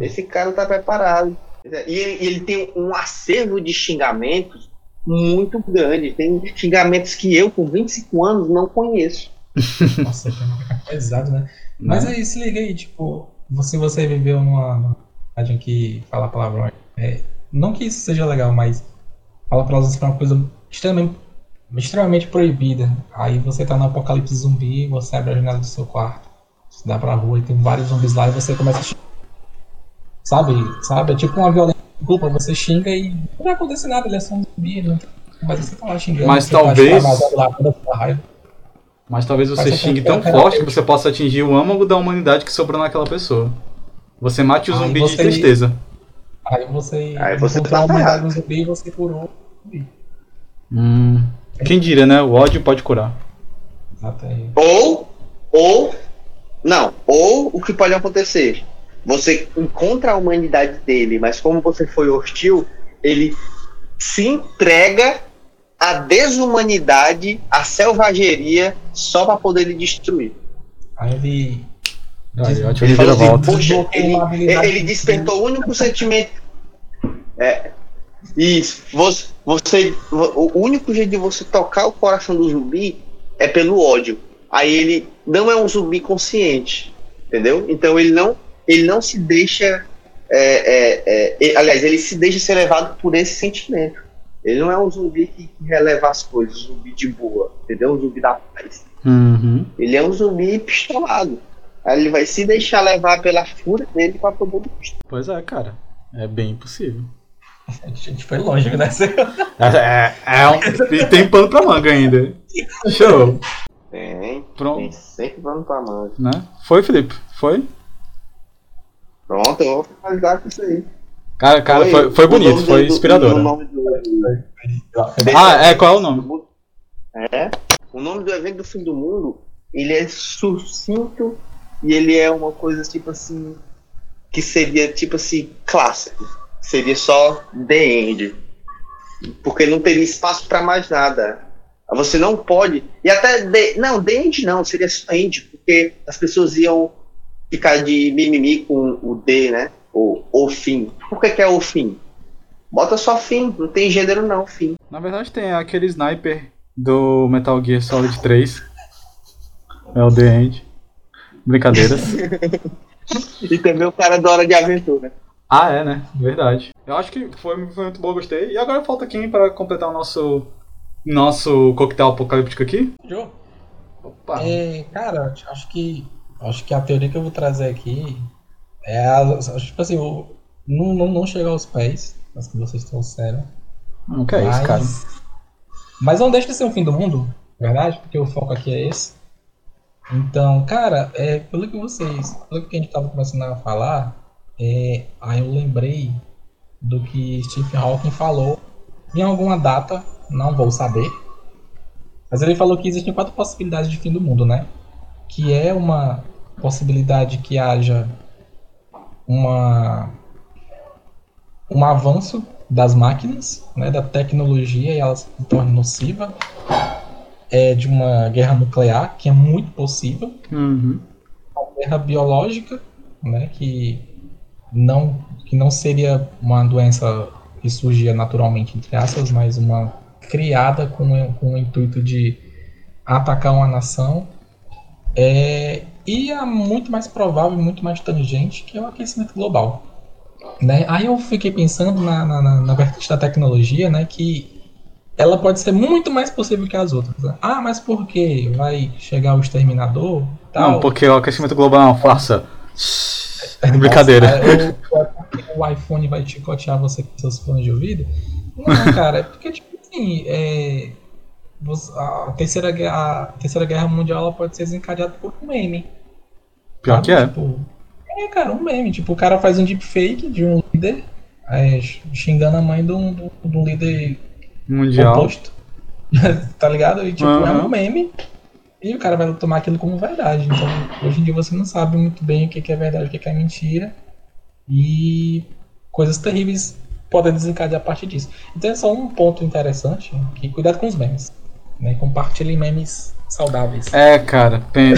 Esse cara tá preparado. E ele, ele tem um acervo de xingamentos muito grande. Tem xingamentos que eu, com 25 anos, não conheço. Nossa, é pesado, né? Mas Né? aí, se liga aí, tipo, se você viveu numa cidade que fala palavrão, é, não que isso seja legal, mas fala palavrão é uma coisa extremamente, extremamente proibida. Aí você tá no apocalipse zumbi, você abre a janela do seu quarto, você dá pra rua e tem vários zumbis lá e você começa a xingar. Sabe? Sabe? É tipo uma violência de culpa, você xinga e não vai acontecer nada, ele é só um zumbi, não tem- mas você tá lá xingando. Mas tá talvez- extravasando lá a raiva. Mas talvez você você xingue tem tão forte que você possa atingir o âmago da humanidade que sobrou naquela pessoa. Você mate o zumbi você- de tristeza. Aí você, Aí você tá uma humanidade no zumbi e você curou o zumbi. Hum. Quem diria, né? O ódio pode curar. Aí. Ou, ou, não, ou o que pode acontecer? Você encontra a humanidade dele, mas como você foi hostil, ele se entrega à desumanidade, à selvageria, só para poder lhe destruir. Aí ele. Aí, ótimo ele falou assim. Poxa, ele, ele despertou o único sentimento. É, isso. Você, você, o único jeito de você tocar o coração do zumbi é pelo ódio. Aí ele não é um zumbi consciente, entendeu? Então ele não, ele não se deixa. é, é, é, ele- aliás, ele se deixa ser levado por esse sentimento. Ele não é um zumbi que, releva as coisas, um zumbi de boa, entendeu? Um zumbi da paz. Uhum. Ele é um zumbi pistolado. Aí ele vai se deixar levar pela fúria dele pra poder Pois é, cara. É bem possível. A gente foi longe, né? É, é, é um... Tem pano pra manga ainda. Show. Tem, tem Pronto. sempre vamos pra manga. Né? Foi, Felipe? Foi? Pronto, eu vou finalizar com isso aí. Cara, cara, foi, foi o bonito, foi do- inspirador. Ah, é, qual é o nome? É. O nome do evento do fim do mundo, ele é sucinto e ele é uma coisa tipo assim que seria tipo assim clássico. Seria só The End. Porque não teria espaço para mais nada. Você não pode. E até The, não, The End não, seria só End, porque as pessoas iam ficar de mimimi com o D, né? O, o fim. Por que, que é o fim? Bota só fim, não tem gênero não, fim. Na verdade tem aquele sniper do Metal Gear Solid 3. É o The End. Brincadeiras. E também o cara da hora de aventura. ah, é, né? Verdade. Eu acho que foi, foi muito bom, gostei. E agora falta quem para completar o nosso nosso coquetel apocalíptico aqui? Joe, Opa. É, cara, acho que acho que a teoria que eu vou trazer aqui é tipo assim, não, não, não chega aos pés, as que vocês trouxeram. Não, que é isso, cara? Mas não deixa de ser um fim do mundo, verdade? Porque o foco aqui é esse. Então, cara, é, pelo que vocês, pelo que a gente tava começando a falar, é, aí eu lembrei do que Stephen Hawking falou em alguma data, não vou saber, mas ele falou que existem quatro possibilidades de fim do mundo, né? Que é uma possibilidade que haja uma um avanço das máquinas, né, da tecnologia e ela se torne nociva, é de uma guerra nuclear, que é muito possível, Uhum. uma guerra biológica, né, que não que não seria uma doença que surgia naturalmente entre aspas, mas uma criada com, com o intuito de atacar uma nação. É, e a muito mais provável, muito mais tangente, que é o aquecimento global. Né? Aí eu fiquei pensando na, na, na, vertente da tecnologia, né, que ela pode ser muito mais possível que as outras. né? Ah, mas por que vai chegar o exterminador? Tal? Não, porque o aquecimento global é uma farsa. Brincadeira. Nossa, o, o iPhone vai chicotear você com seus fones de ouvido? Não, cara, é porque, tipo assim, é, a, terceira, guerra- a terceira guerra mundial ela pode ser desencadeada por um meme. Pior que é. Tipo, é, cara, um meme. Tipo, o cara faz um deepfake de um líder é, xingando a mãe de um, de um- de líder Mundial. oposto. tá ligado? E tipo, é Aham. um meme. E o cara vai tomar aquilo como verdade. Então, hoje em dia você não sabe muito bem o que é verdade o que que é mentira. E coisas terríveis podem desencadear a partir disso. Então é só um ponto interessante, que cuidado com os memes. Né? Compartilhem memes saudáveis. É, cara. pen-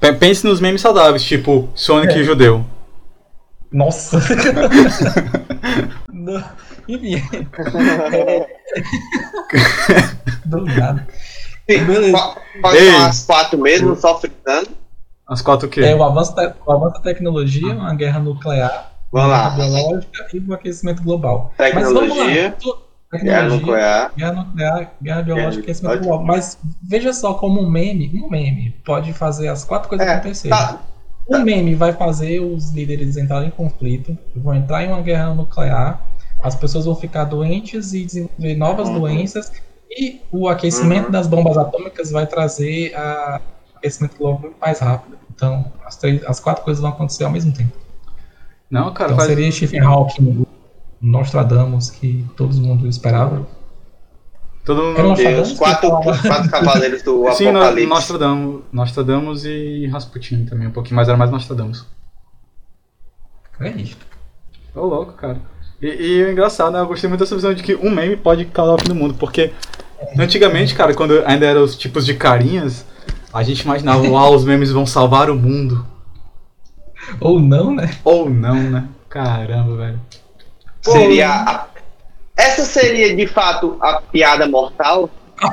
pe- Pense nos memes saudáveis, tipo Sonic É. e Judeu. Nossa! Não, Enfim. Do nada. Beleza. Ei. as quatro mesmo, só fritando. As quatro o quê? É o avanço, da, o avanço da tecnologia, uma guerra nuclear, Vamos uma lá. guerra biológica e o aquecimento global. Mas vamos Tecnologia, lá. Guerra nuclear. guerra nuclear, guerra biológica e aquecimento biológica. global. Mas veja só como um meme, um meme pode fazer as quatro coisas É, acontecerem. tá. Um meme vai fazer os líderes entrarem em conflito, vão entrar em uma guerra nuclear, as pessoas vão ficar doentes e desenvolver novas Uhum. doenças, e o aquecimento Uhum. das bombas atômicas vai trazer a aquecimento global muito mais rápido. Então, as, três, as quatro coisas vão acontecer ao mesmo tempo. Não, cara, Então faz... seria Stephen Hawking, o Nostradamus, que todo mundo esperava. todo mundo. Deus, Nostradamus quatro, quatro cavaleiros do Sim, Apocalipse. Nostradamus, Nostradamus e Rasputin também, um pouquinho, mas era mais Nostradamus. É isso. Ô, louco, cara. E, e é engraçado, né? Eu gostei muito dessa visão de que um meme pode causar o fim do mundo, porque antigamente, cara, quando ainda eram os tipos de carinhas, a gente imaginava, uau, os memes vão salvar o mundo. Ou não, né? Ou não, né? Caramba, velho. Seria a- Essa seria de fato a piada mortal?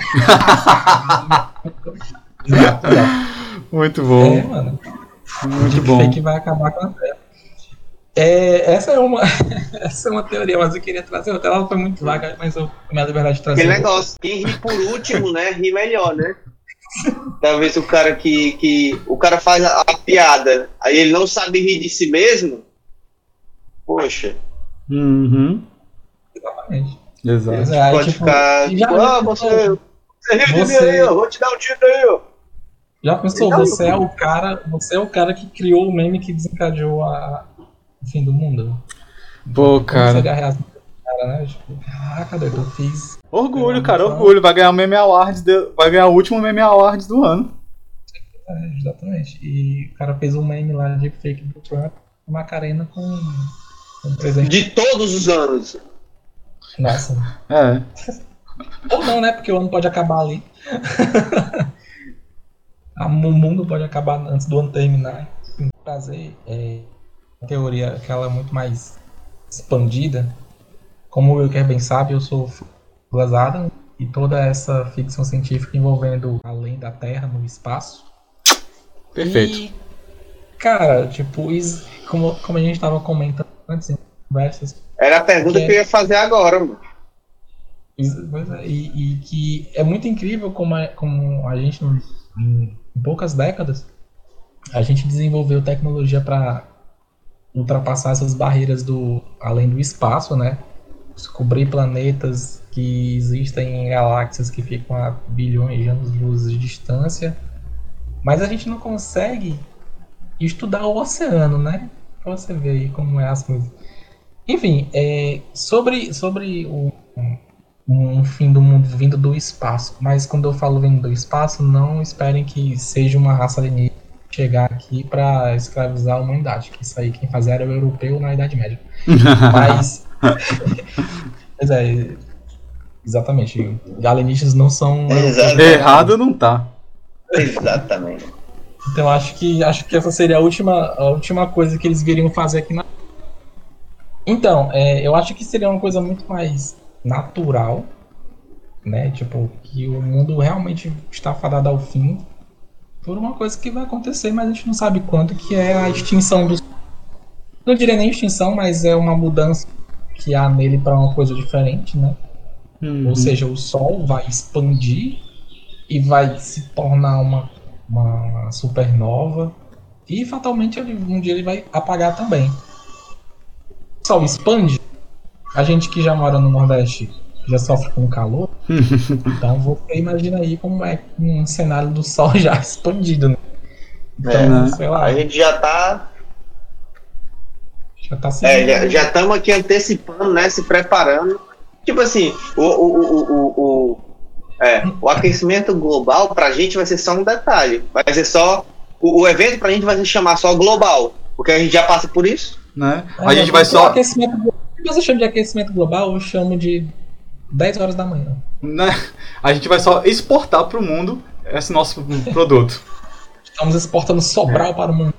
Muito É, bom, mano. muito bom. Deepfake vai acabar com a Terra. É, essa, é uma, essa é uma teoria, mas eu queria trazer outra. Ela foi muito vaga, mas eu tomei a liberdade de trazer. Outra. negócio. Quem ri por último, né? Ri melhor, né? Talvez o cara que, que. O cara faz a, a piada, aí ele não sabe rir de si mesmo. Poxa, Uhum. Exatamente. Exato. Aí, pode tipo, ficar. já- Tipo, ah, você. Você riu de mim aí, ó. Vou te dar um tiro aí, ó. Já pensou, Então, você é o cara, você é o cara que criou o meme que desencadeou a, o fim do mundo. Pô, cara. seria a reação do cara, né? Tipo, caraca, doido, eu fiz. Orgulho, cara, orgulho. Vai ganhar o Meme Awards, de- vai ganhar o último Meme Awards do ano. É, exatamente. E o cara fez um meme lá de fake do Trump, uma Macarena com um presente. De todos os anos. Nossa. É. Ou não, né? Porque o ano pode acabar ali. O mundo pode acabar antes do ano terminar. Trazer é, a teoria que ela é muito mais expandida. Como o Wilker bem sabe, eu sou Adams e toda essa ficção científica envolvendo além da Terra, no espaço. Perfeito. E, cara, tipo, como, como a gente estava comentando conversas, Era a pergunta É. que eu ia fazer agora, mano. É, E, e que é muito incrível como a, como a gente, em em poucas décadas, a gente desenvolveu tecnologia para ultrapassar essas barreiras do além do espaço, né? Descobrir planetas que existem em galáxias que ficam a bilhões de anos-luz de distância, mas a gente não consegue estudar o oceano, né? Pra você ver aí como é as coisas. Enfim, é, sobre, sobre o, um fim do mundo vindo do espaço, mas quando eu falo vindo do espaço, não esperem que seja uma raça alienígena chegar aqui para escravizar a humanidade, que isso aí quem fazia era o europeu na Idade Média. Mas, mas é, exatamente, alienígenas não são. Errado não tá. Exatamente. Então acho que acho que essa seria a última a última coisa que eles viriam fazer aqui na. Então, é, eu acho que seria uma coisa muito mais natural, né? Tipo que o mundo realmente está fadado ao fim por uma coisa que vai acontecer, mas a gente não sabe quando, que é a extinção dos. Não diria nem extinção, mas é uma mudança que há nele para uma coisa diferente, né? Uhum. Ou seja, o Sol vai expandir e vai se tornar uma, uma supernova e fatalmente ele- um dia ele vai apagar também. O Sol expande, a gente que já mora no Nordeste já sofre com calor, então você imagina aí como é um cenário do Sol já expandido, né? Então, É, né? sei lá, A gente já tá. já tá se É, já- já estamos aqui antecipando, né? Se preparando. Tipo assim, o, o, o, o, o, é, o aquecimento global pra gente vai ser só um detalhe. Vai ser só. O, o evento pra gente vai se chamar só global. Porque a gente já passa por isso. Né? É, A gente vai o só. Aquecimento, o você chama de aquecimento global, eu chamo de 10 horas da manhã. Né? A gente vai só exportar pro mundo esse nosso produto. Estamos exportando Sobral para o mundo.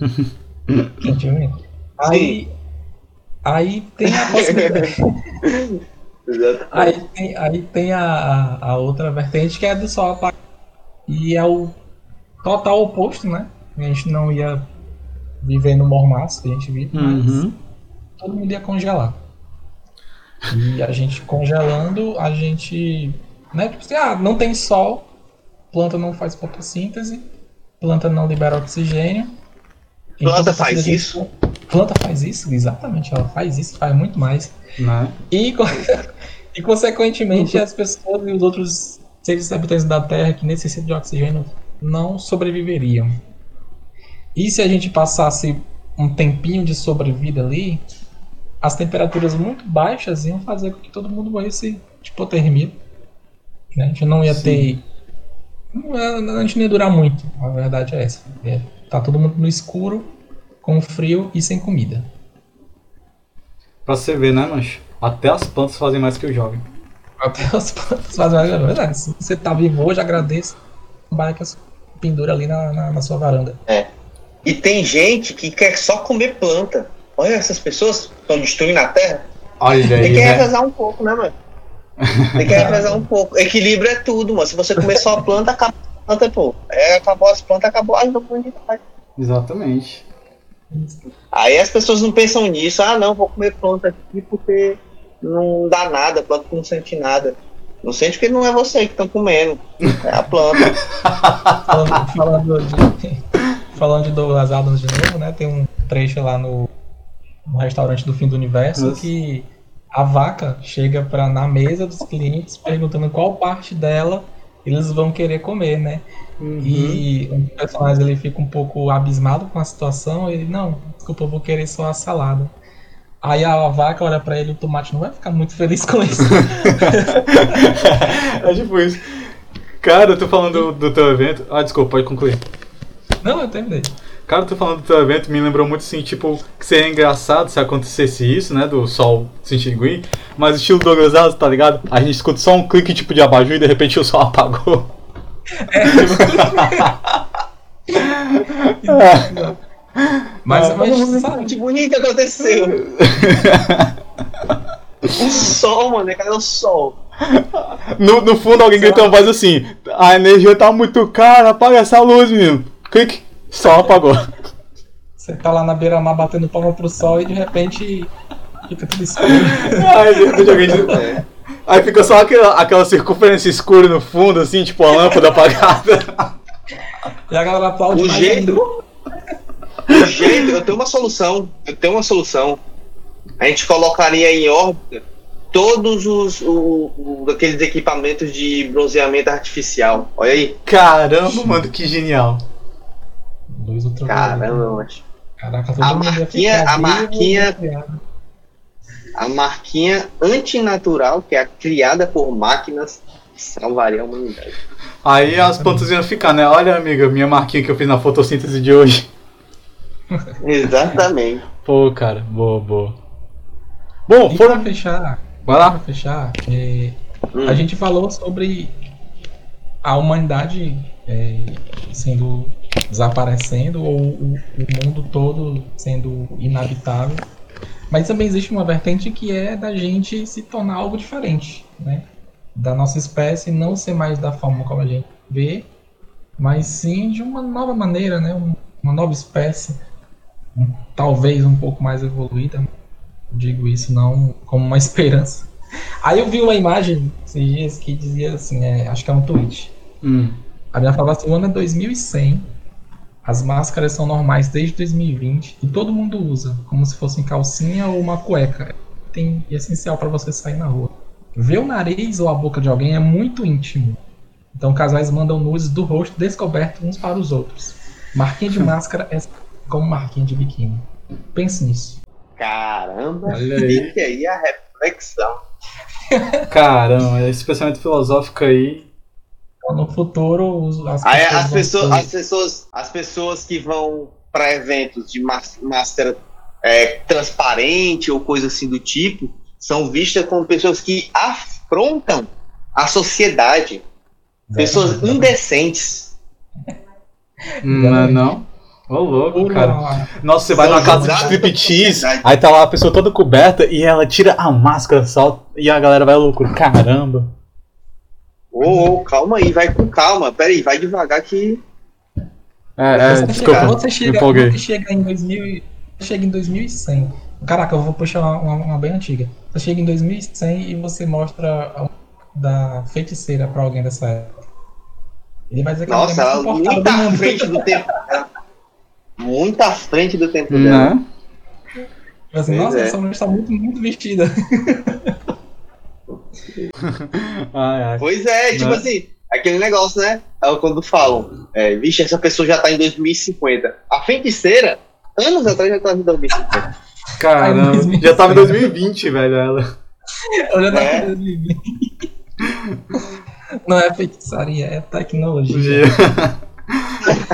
Aí, aí tem a possibilidade. Aí tem, aí tem a, a, outra vertente que é do Sol apagar. E é o total oposto, né? A gente não ia viver no mormaço que a gente vive, mas Uhum. todo mundo ia congelar. E a gente congelando, a gente. Né, tipo assim, ah, não tem sol, planta não faz fotossíntese, planta não libera oxigênio. Planta contrapartida, faz isso? Planta faz isso, exatamente, ela faz isso, faz muito mais. Né? E, e consequentemente as pessoas e os outros seres habitantes da Terra que necessitam de oxigênio não sobreviveriam. E se a gente passasse um tempinho de sobrevida ali, as temperaturas muito baixas iam fazer com que todo mundo morresse de hipotermia. Né? A gente não ia Sim. ter. não ia- A gente não ia durar muito, a verdade é essa. É, tá todo mundo no escuro, com frio e sem comida. Pra você ver, né, mancho? Até as plantas fazem mais que o jovem. Até as plantas fazem mais verdade. Se você tá vivo hoje, agradeço. Vai que pendura ali na, na, na sua varanda. E tem gente que quer só comer planta. Olha, essas pessoas estão destruindo a terra. Olha Tem aí, que né? revezar um pouco, né, mano? Tem que revezar um pouco. Equilíbrio é tudo, mano. Se você comer só planta, acabou a planta, pô. É, acabou as plantas, acabou a humanidade. Exatamente. Aí as pessoas não pensam nisso. Ah, não, vou comer planta aqui porque não dá nada, a planta não sente nada. Não sente porque não é você que estão comendo. É a planta. Falando, falando de, falando de Douglas Adams de novo, né? Tem um trecho lá no, no restaurante do fim do universo Nossa. que a vaca chega pra, na mesa dos clientes perguntando qual parte dela eles vão querer comer, né? Uhum. E um personagem ele fica um pouco abismado com a situação. Ele, não, desculpa, eu vou querer só a salada. Aí a vaca olha pra ele, o tomate não vai ficar muito feliz com isso. é tipo isso. Cara, eu tô falando do, do teu evento. Ah, desculpa, pode concluir. não, eu terminei. Cara, tô falando do teu evento, me lembrou muito assim, tipo, que seria engraçado se acontecesse isso, né? Do sol se extinguir. Mas estilo Douglas Adams, tá ligado? A gente escuta só um clique tipo de abajur e de repente o sol apagou. É, mas, mas sabe, Que bonito aconteceu. O sol, mano. Cadê o sol? No, no fundo alguém grita uma voz assim, a energia tá muito cara, apaga essa luz, menino. Clique, sol apagou. você tá lá na beira-mar batendo palma pro sol e de repente fica tudo escuro. Aí de repente alguém diz, É. Aí fica só aquela, aquela circunferência escura no fundo, assim, tipo a lâmpada apagada. E a galera aplaude O jeito- ainda. O jeito, eu tenho uma solução. Eu tenho uma solução. A gente colocaria em órbita todos os o, o- aqueles equipamentos de bronzeamento artificial. Olha aí. Caramba, mano, que genial. Luz ultravioleta. Caramba, mas Caraca, todo A mundo ia marquinha- ficar a marquinha- a marquinha antinatural, que é a criada por máquinas, salvaria a humanidade. Aí as plantas iam ficar, né? Olha, amiga, minha marquinha que eu fiz na fotossíntese de hoje. Exatamente. Pô, cara, boa, boa. Bom, E pra foram. fechar, Vai pra lá. fechar, é, Hum. a gente falou sobre a humanidade é, sendo desaparecendo ou o, o mundo todo sendo inabitável. Mas também existe uma vertente que é da gente se tornar algo diferente, né? Da nossa espécie não ser mais da forma como a gente vê, mas sim de uma nova maneira, né? Um- Uma nova espécie, talvez um pouco mais evoluída. Digo isso não como uma esperança. Aí eu vi uma imagem esses dias que dizia assim, é, acho que é um tweet. Hum. A minha falava assim, o ano é 2100, as máscaras são normais desde 2020 e todo mundo usa, como se fossem calcinha ou uma cueca. Tem é essencial para você sair na rua. Ver o nariz ou a boca de alguém é muito íntimo. Então casais mandam nudes do rosto descoberto uns para os outros. Marquinha de máscara é como marquinha de biquíni. Pense nisso. Caramba, Olha aí. fica aí a reflexão. Caramba, esse pensamento filosófico aí. No futuro, os- as Aí pessoas as pessoas, ter- as pessoas, as pessoas que vão para eventos de más- máscara é, transparente ou coisa assim do tipo são vistas como pessoas que afrontam a sociedade, pessoas indecentes. Não é não? Ô, louco, Por cara. Nossa, você vai São numa casa de striptease, aí tá lá a pessoa toda coberta e ela tira a máscara só e a galera vai louco. Caramba. Ô, ô, calma aí, vai com calma. Pera aí, vai devagar que. É, é, você, desculpa, chega, você, chega, empolguei. você chega em 2000, e- você chega em 2100. Caraca, eu vou puxar uma, uma- bem antiga. Você chega em 2100 e você mostra a- da feiticeira pra alguém dessa época. Ele vai dizer que Nossa, é ela mais muito à frente do tempo dela. Muito à frente do tempo dela. Né? Pois Nossa, é. essa mulher está muito, muito vestida. Ai, ai. Pois é, tipo Né? assim, aquele negócio, né? É quando falam, é, vixe, essa pessoa já tá em 2050. A feiticeira, anos atrás já tava em 2050. Caramba, Ai, já tava em 2020, velho, ela. Eu já tava É. em 2020. Não é feitiçaria, é tecnologia.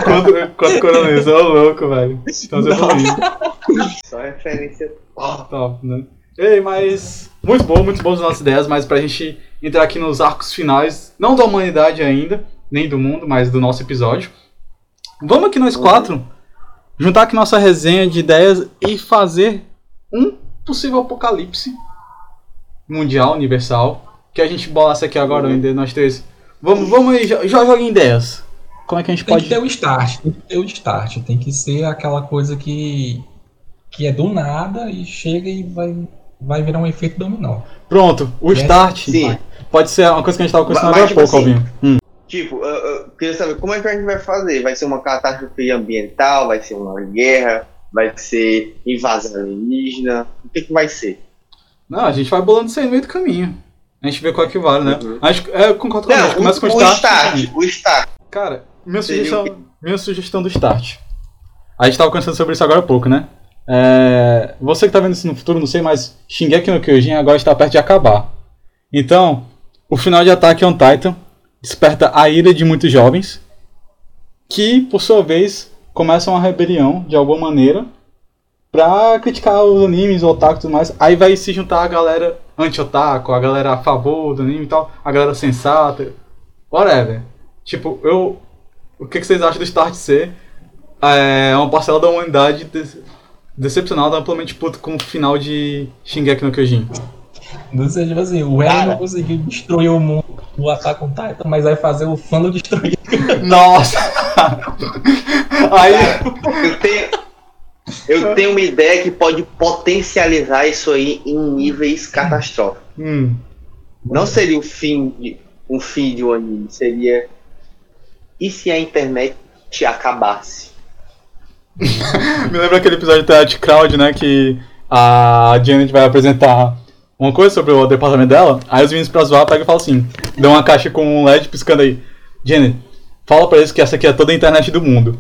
Quanto, quanto coronel, ô louco, velho. Então. Só referência. Top, né? Ei, mas. Muito bom, muito bom as nossas ideias, mas pra gente entrar aqui nos arcos finais, não da humanidade ainda, nem do mundo, mas do nosso episódio. Vamos aqui nós quatro juntar aqui nossa resenha de ideias e fazer um possível apocalipse mundial, universal. Que a gente bolasse aqui agora, ainda nós três. Vamos, vamos aí, já, joga ideias. Como é que a gente Tem pode. que ter o start, tem que ter o start, tem que ser aquela coisa que, que é do nada e chega e vai, vai virar um efeito dominó. Pronto, o Yes. start Sim. pode ser uma coisa que a gente tava conversando agora há tipo pouco, assim, Alvinho. Hum. Tipo, eu, eu queria saber como é que a gente vai fazer? Vai ser uma catástrofe ambiental? Vai ser uma guerra? Vai ser invasão alienígena? O que, que vai ser? Não, a gente vai bolando isso aí no meio do caminho. A gente vê qual que vale, né? Uhum. Acho que é, eu concordo com a gente. Começa com o, o o start. start. O start. Cara, minha Seria sugestão, minha sugestão do start. A gente tava conversando sobre isso agora há pouco, né? É, você que tá vendo isso no futuro, não sei, mas Shingeki no Kyojin agora está perto de acabar. Então, o final de Attack on Titan desperta a ira de muitos jovens que, por sua vez, começam uma rebelião de alguma maneira pra criticar os animes, o otaku e tudo mais. Aí vai se juntar a galera anti-otaku, a galera a favor do anime e tal, a galera sensata, whatever. Tipo, eu. O que, vocês acham do Start ser é, uma parcela da humanidade de- decepcionada, amplamente puto com o final de Shingeki no Kyojin? Não sei, tipo assim, o Eren não conseguiu destruir o mundo do Attack on Titan, mas vai fazer o fã destruir. Nossa! Aí. Eu tenho, eu tenho uma ideia que pode potencializar isso aí em níveis catastróficos. Hum, Não seria o fim de um fim de um anime, seria e se a internet te acabasse? Me lembra aquele episódio da Ted Crowd, né? Que a Janet vai apresentar uma coisa sobre o departamento dela. Aí os meninos pra zoar pegam e falam assim: dão uma caixa com um LED piscando aí. Janet, fala pra eles que essa aqui é toda a internet do mundo.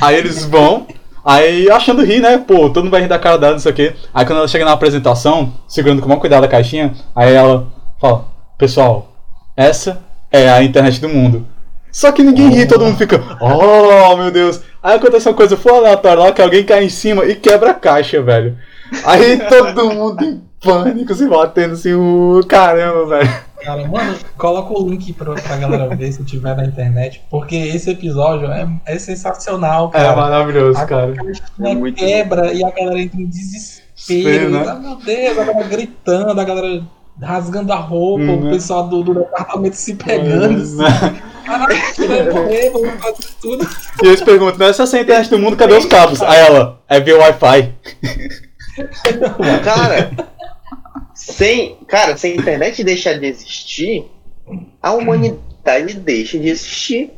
Aí eles vão, aí achando rir, né? Pô, todo mundo vai rir da cara dela, não sei o quê. Aí quando ela chega na apresentação, segurando com o maior cuidado a caixinha, aí ela fala: Pessoal, essa é a internet do mundo. Só que ninguém ri, todo mundo fica, oh meu Deus. Aí acontece uma coisa full aleatória lá que alguém cai em cima e quebra a caixa, velho. Aí todo mundo em pânico se batendo assim, o caramba, velho. Cara, mano, coloca o link pra, pra galera ver se tiver na internet, porque esse episódio é, é sensacional, É cara. maravilhoso, a cara. caixinha É quebra e a galera entra em desespero. Né? Ah, meu Deus, a galera gritando, a galera rasgando a roupa, Uhum. o pessoal do, do departamento se pegando. assim. Caraca, E eles perguntam, é essa é a internet do mundo, cadê os cabos? Aí ela, é via Wi-Fi. Cara, sem, cara, se a internet deixar de existir, a humanidade deixa de existir.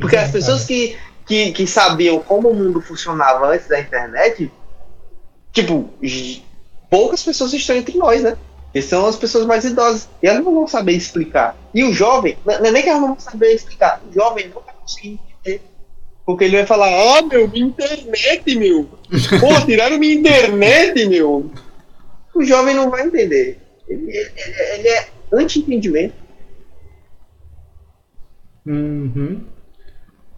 Porque as pessoas que, que, que sabiam como o mundo funcionava antes da internet, tipo, poucas pessoas estão entre nós, né? Que são as pessoas mais idosas. E elas não vão saber explicar. E o jovem, não é nem que elas não vão saber explicar, o jovem não vai conseguir entender. Porque ele vai falar, ah, meu, minha internet, meu. Pô, tiraram minha internet, meu. O jovem não vai entender. Ele, ele- ele- é anti-entendimento. Uhum.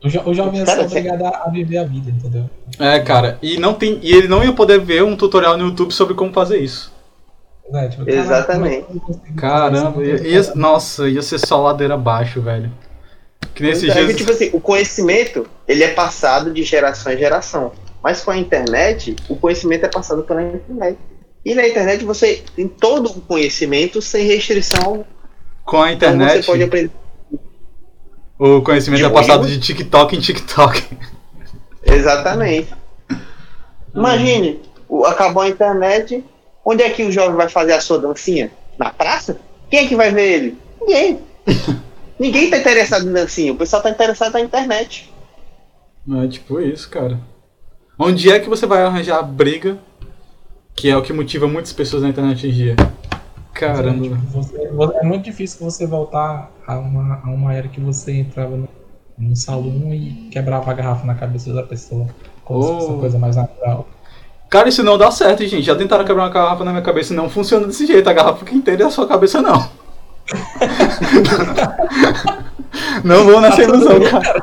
O, jo o jovem é Cara, só você- obrigado a, a viver a vida, entendeu? É, cara, e não tem. E ele não ia poder ver um tutorial no YouTube sobre como fazer isso. É, tipo, Exatamente. é fazer Caramba, isso? ia, ia- nossa, ia ser só ladeira abaixo, velho. Que nesses É, que, dias. tipo assim, o conhecimento ele é passado de geração em geração. Mas com a internet, o conhecimento é passado pela internet. E na internet você tem todo o conhecimento sem restrição. Com a Então internet, você pode aprender. o conhecimento De é passado de TikTok em TikTok. Exatamente. Imagine, o- acabou a internet, onde é que o jovem vai fazer a sua dancinha? Na praça? Quem é que vai ver ele? Ninguém. Ninguém tá interessado em dancinha, o pessoal tá interessado na internet. É tipo isso, cara. Onde é que você vai arranjar briga? Que é o que motiva muitas pessoas na internet hoje em dia. Caramba. Você- é muito difícil você voltar a uma, a uma era que você entrava no, no salão e quebrava a garrafa na cabeça da pessoa. Como se fosse Oh. coisa mais natural. Cara, isso não dá certo, gente. Já tentaram quebrar uma garrafa na minha cabeça e não funciona desse jeito. A garrafa fica inteira e a sua cabeça não. não vou nessa ilusão, cara.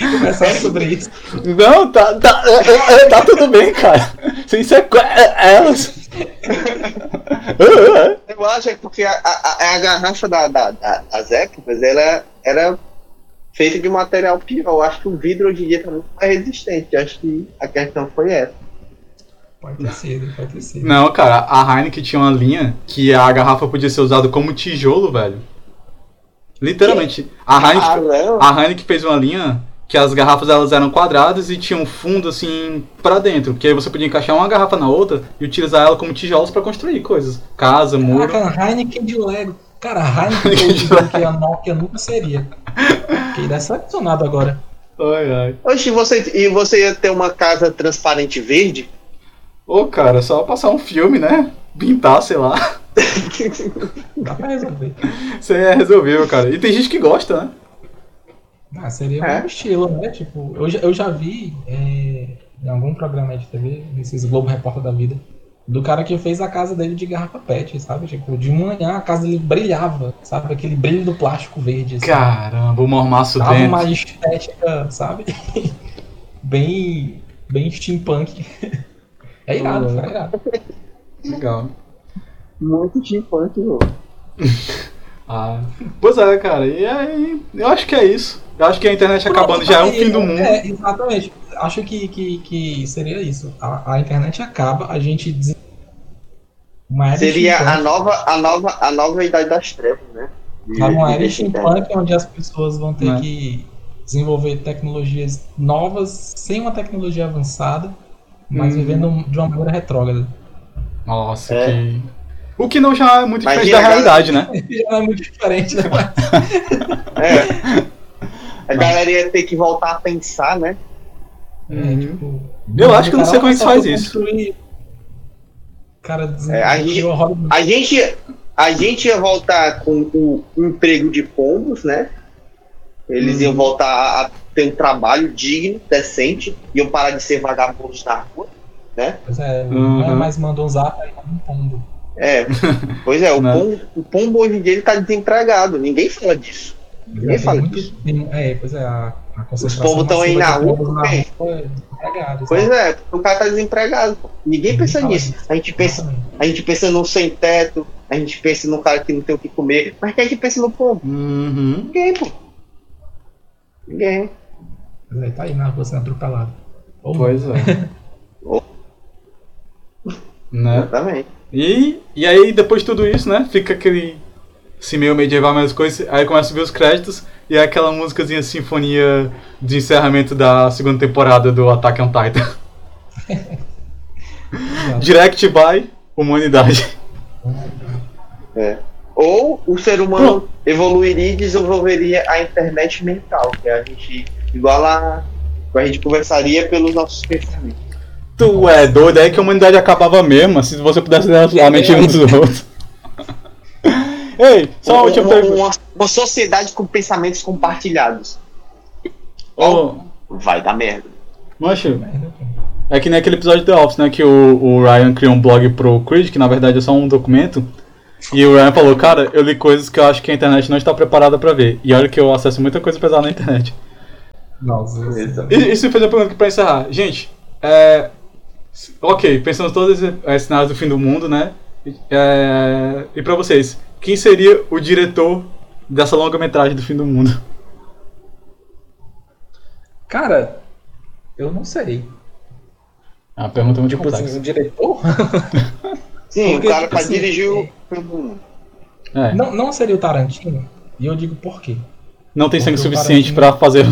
Conversar sobre isso. Não, tá, tá, é, é, é, tá tudo bem, cara. Sem sequelas. Eu acho é porque a, a, a garrafa da, da- da- das épocas ela era feita de material pior. Eu acho que o vidro hoje em dia tá muito mais resistente. Eu acho que a questão foi essa. Pode ter sido, pode ter sido. Não, cara, a Heineken tinha uma linha que a garrafa podia ser usada como tijolo, velho. Literalmente. A Ah, Heineken, não. a Heineken fez uma linha que as garrafas elas eram quadradas e tinham um fundo assim pra dentro, que aí você podia encaixar uma garrafa na outra e utilizar ela como tijolos pra construir coisas, casa, muro. Caraca, Heineken de Lego. Cara, a Heineken de foi o que a Nokia nunca seria. Fiquei decepcionado agora. Ai, ai. Oxe, você, e você ia ter uma casa transparente verde? Ô, cara, só passar um filme, né? Pintar, sei lá. Dá pra resolver. Isso aí é resolvível, cara. E tem gente que gosta, né? Ah, seria É. um estilo, né? Tipo, eu já, eu já vi é, em algum programa de TV, nesses Globo Repórter da vida, do cara que fez a casa dele de garrafa pet, sabe? Tipo, de manhã a casa dele brilhava, sabe? Aquele brilho do plástico verde. Assim. Caramba, o mormaço Dava dentro. uma estética, sabe? bem, bem steampunk. É irado, Uhum. cara, é irado. Legal. Muito chipante, meu. Ah, pois é, cara. E aí, eu acho que é isso. Eu acho que a internet acabando já é um fim do mundo. É, exatamente. Acho que, que, que seria isso. A, a internet acaba, a gente des- uma era Seria a nova, a nova, a nova idade das trevas, né? De- sabe? uma de- era de- steampunk onde as pessoas vão ter Né? que desenvolver tecnologias novas sem uma tecnologia avançada, mas Hum. vivendo de uma maneira retrógrada. Nossa, É. que. O que não já é muito diferente da realidade, né? Já não é muito diferente, né? É. A galera ia ter que voltar a pensar, né? É, tipo, Eu acho que eu não sei como é que faz isso. construir- Cara, É, a gente-. A gente, a gente ia voltar com o emprego de pombos, né? Eles iam voltar a ter um trabalho digno, decente, iam parar de ser vagabundos na rua. Pois é, Uhum. não é mais mandou um zap aí manda um pombo. É, pois é, o, Né? pombo, o pombo hoje em dia ele tá desempregado, ninguém fala disso. Ninguém É, fala muito- disso. tem- é, pois é, a, a concentração povos tão aí na rua rua é Pois é, o cara tá desempregado. pô. Ninguém pensa fala nisso. disso. A gente pensa, Exatamente. a gente pensa no sem teto, a gente pensa no cara que não tem o que comer, mas que a gente pensa no pombo? Uhum. Ninguém, pô. Ninguém. Pois é, tá aí na rua sendo atropelado. Ou Pois é. né? Exatamente. E, e aí, depois de tudo isso, né? Fica aquele. Assim, meio medieval, mais coisas. Aí começa a subir os créditos. E é aquela músicazinha sinfonia de encerramento da segunda temporada do Attack on Titan. Direct by Humanidade. É. Ou o ser humano evoluiria e desenvolveria a internet mental, que a gente, igual a, a gente conversaria pelos nossos pensamentos. Tu é doido, é que a humanidade acabava mesmo, se você pudesse ler a mente uns dos outros. Ei, só uma última pergunta. uma, uma sociedade com pensamentos compartilhados. Ô, Vai dar merda. Mancho, é que nem aquele episódio de The Office, né? Que o, o Ryan criou um blog pro Creed, que na verdade é só um documento. E o Ryan falou, cara, eu li coisas que eu acho que a internet não está preparada pra ver. E olha que eu acesso muita coisa pesada na internet. Nossa. E isso me fez uma pergunta aqui pra encerrar. Gente, é. Ok, pensando em todos esses é, cenários do fim do mundo, né? É, e pra vocês, quem seria o diretor dessa longa-metragem do fim do mundo? Cara, eu não sei. É uma pergunta muito Tipo complexa. assim, o diretor? Sim, Porque, o cara tipo assim, dirigir o é-. É, não, Não, não seria o Tarantino? E eu digo por quê? tem sangue suficiente Tarantino- pra fazer.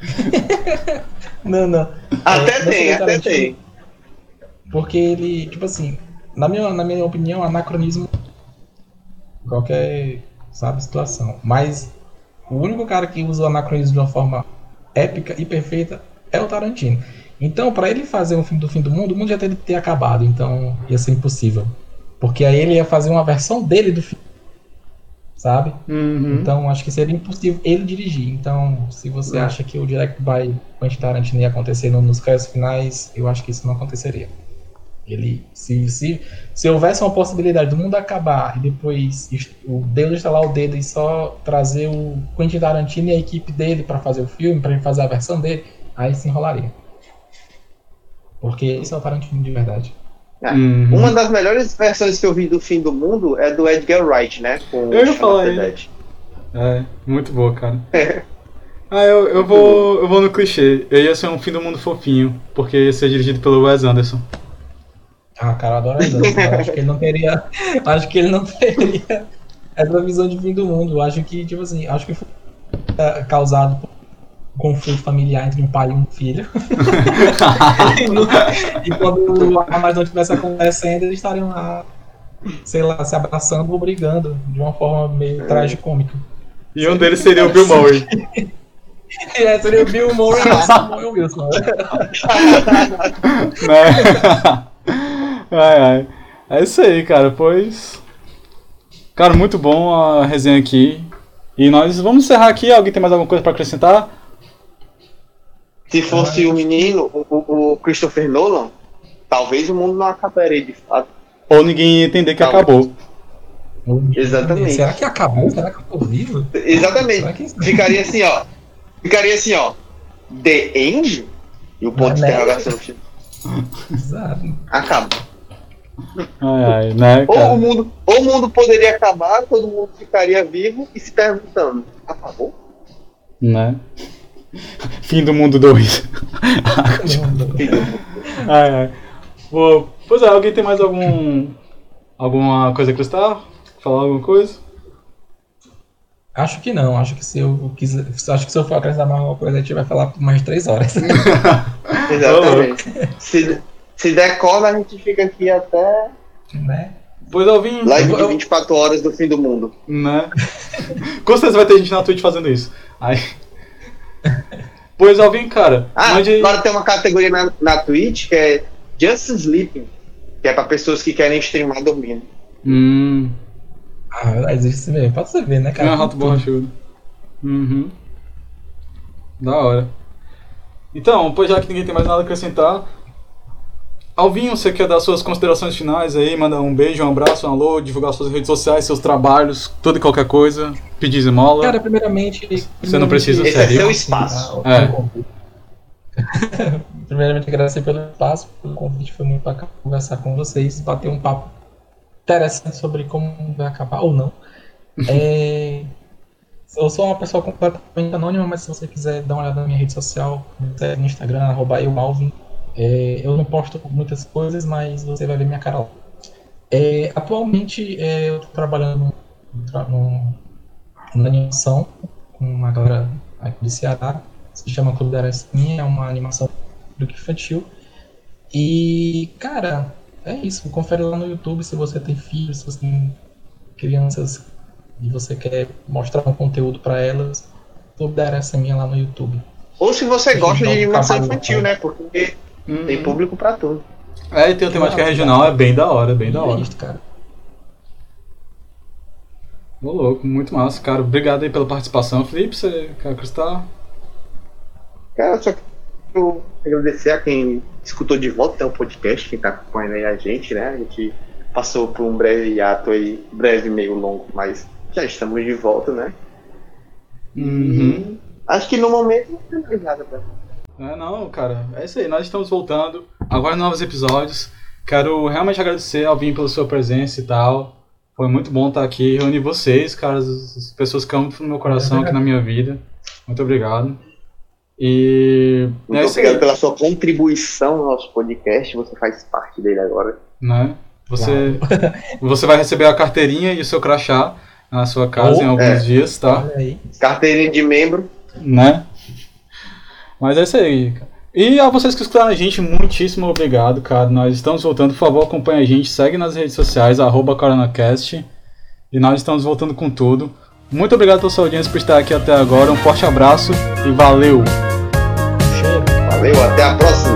Não, não. Até É, tem, até tem. Porque ele, tipo assim, na minha, na minha opinião, anacronismo qualquer, sabe, situação. Mas o único cara que usa o anacronismo de uma forma épica e perfeita é o Tarantino. Então, pra ele fazer um filme do fim do mundo, o mundo já teria que ter acabado, então ia ser impossível. Porque aí ele ia fazer uma versão dele do filme. Sabe? Uhum. Então acho que seria impossível ele dirigir. Então, se você É. acha que o Direct by Quentin Tarantino ia acontecer no- nos créditos finais, eu acho que isso não aconteceria. Ele, se, se, se houvesse uma possibilidade do mundo acabar e depois o Deus instalar o dedo e só trazer o Quentin Tarantino e a equipe dele para fazer o filme, para ele fazer a versão dele, aí se enrolaria. Porque esse é o Tarantino de verdade. É. Uhum. Uma das melhores versões que eu vi do fim do mundo é do Edgar Wright, né? Com Eu ia falar ele. É, muito boa, cara. Ah, eu, eu, vou, eu vou no clichê. Eu ia ser um fim do mundo fofinho, porque ia ser dirigido pelo Wes Anderson. Ah, cara, eu adoro Anderson. Eu acho que ele não teria. Acho que ele não teria essa visão de fim do mundo. Eu acho que, tipo assim, acho que foi é, causado por conflito familiar entre um pai e um filho. e, no- e quando o mais não estivesse acontecendo, eles estariam lá, sei lá, se abraçando ou brigando de uma forma meio tragicômica. E um deles seria o Bill Murray. Essa seria o Bill Murray e o Samuel Wilson. né? ai, ai. É isso aí, cara. Pois. Cara, muito bom a resenha aqui. E nós vamos encerrar aqui. Alguém tem mais alguma coisa pra acrescentar? Se fosse o menino, o, o- Christopher Nolan, talvez o mundo não acabaria de fato. Ou ninguém ia entender que Não. acabou. Exatamente. Será que acabou? Será que tô vivo? Exatamente. Que Ficaria assim, ó. Ficaria assim, ó. The End? E o ponto de Né? interrogação no filme. Exato. Acaba. Ai, ai, né, Ou o, mundo, ou o mundo poderia acabar, todo mundo ficaria vivo e se perguntando: acabou? Né? Fim do mundo 2. ai, ai. Bom, pois é, alguém tem mais algum. Alguma coisa a acrescentar? Falar alguma coisa? Acho que não, acho que se eu quiser. Acho que se eu for acrescentar mais alguma coisa, a gente vai falar por mais três horas. Exatamente. se, se der corda, a gente fica aqui até. né? Pois Alvin. Live Eu- de eu- 24 horas do fim do mundo. Né? Com certeza vai ter gente na Twitch fazendo isso. Aí. Pois Alvin, cara. Ah, mande- agora tem uma categoria na, na Twitch que é Just Sleeping, que é pra pessoas que querem streamar dormindo. Hum. Ah, existe mesmo. Pode você ver, né, É cara? um rato borrachudo. Uhum. Da hora. Então, pois já que ninguém tem mais nada a acrescentar. Alvinho, você quer dar suas considerações finais aí? Mandar um beijo, um abraço, um alô, divulgar suas redes sociais, seus trabalhos, tudo e qualquer coisa. Pedir esmola. Cara, primeiramente. Você não precisa, Esse é sério. seu espaço. É. primeiramente, agradecer pelo espaço, pelo convite. Foi muito bacana conversar com vocês, bater um papo interessante sobre como vai acabar ou não. É, Eu sou uma pessoa completamente anônima, mas se você quiser dar uma olhada na minha rede social, me segue no Instagram, arroba eumalvin. É, eu não posto muitas coisas, mas você vai ver minha cara lá. É, atualmente é, eu estou trabalhando na animação com uma galera aqui do Ceará, se chama Clube da Arancinha, é uma animação do infantil. E, cara, é isso. Confere lá no YouTube se você tem filhos, se você tem crianças e você quer mostrar um conteúdo para elas. Clube da Arancinha lá no YouTube. Ou se você gosta de animação infantil, bacana. né? Porque Uhum. tem público pra tudo. É, e tem a temática regional, é bem da hora, bem da hora. isso, cara. Ô louco, muito massa, cara. Obrigado aí pela participação, Felipe. Você quer acrescentar? Cara, só quero agradecer a quem escutou de volta até o podcast, quem tá acompanhando aí a gente, né? A gente passou por um breve hiato aí, breve, meio longo, mas já estamos de volta, né? Uhum. Acho que no momento não tem mais nada pra É, não, cara, é isso aí. Nós estamos voltando. Agora novos episódios. Quero realmente agradecer ao Vim pela sua presença e tal. Foi muito bom estar aqui reunir vocês, cara, as, as pessoas que amam no meu coração, aqui na minha vida. Muito obrigado. E Muito é isso obrigado aí, pela sua contribuição no nosso podcast, você faz parte dele agora. né? Você, você vai receber a carteirinha e o seu crachá na sua casa Oh, em alguns é. dias, tá? Carteirinha de membro. né? Mas é isso aí, cara. E a vocês que escutaram a gente, muitíssimo obrigado, cara. Nós estamos voltando, por favor, acompanhe a gente, segue nas redes sociais, arroba coronacast. E nós estamos voltando com tudo. Muito obrigado pela sua audiência por estar aqui até agora. Um forte abraço e valeu! Valeu, até a próxima.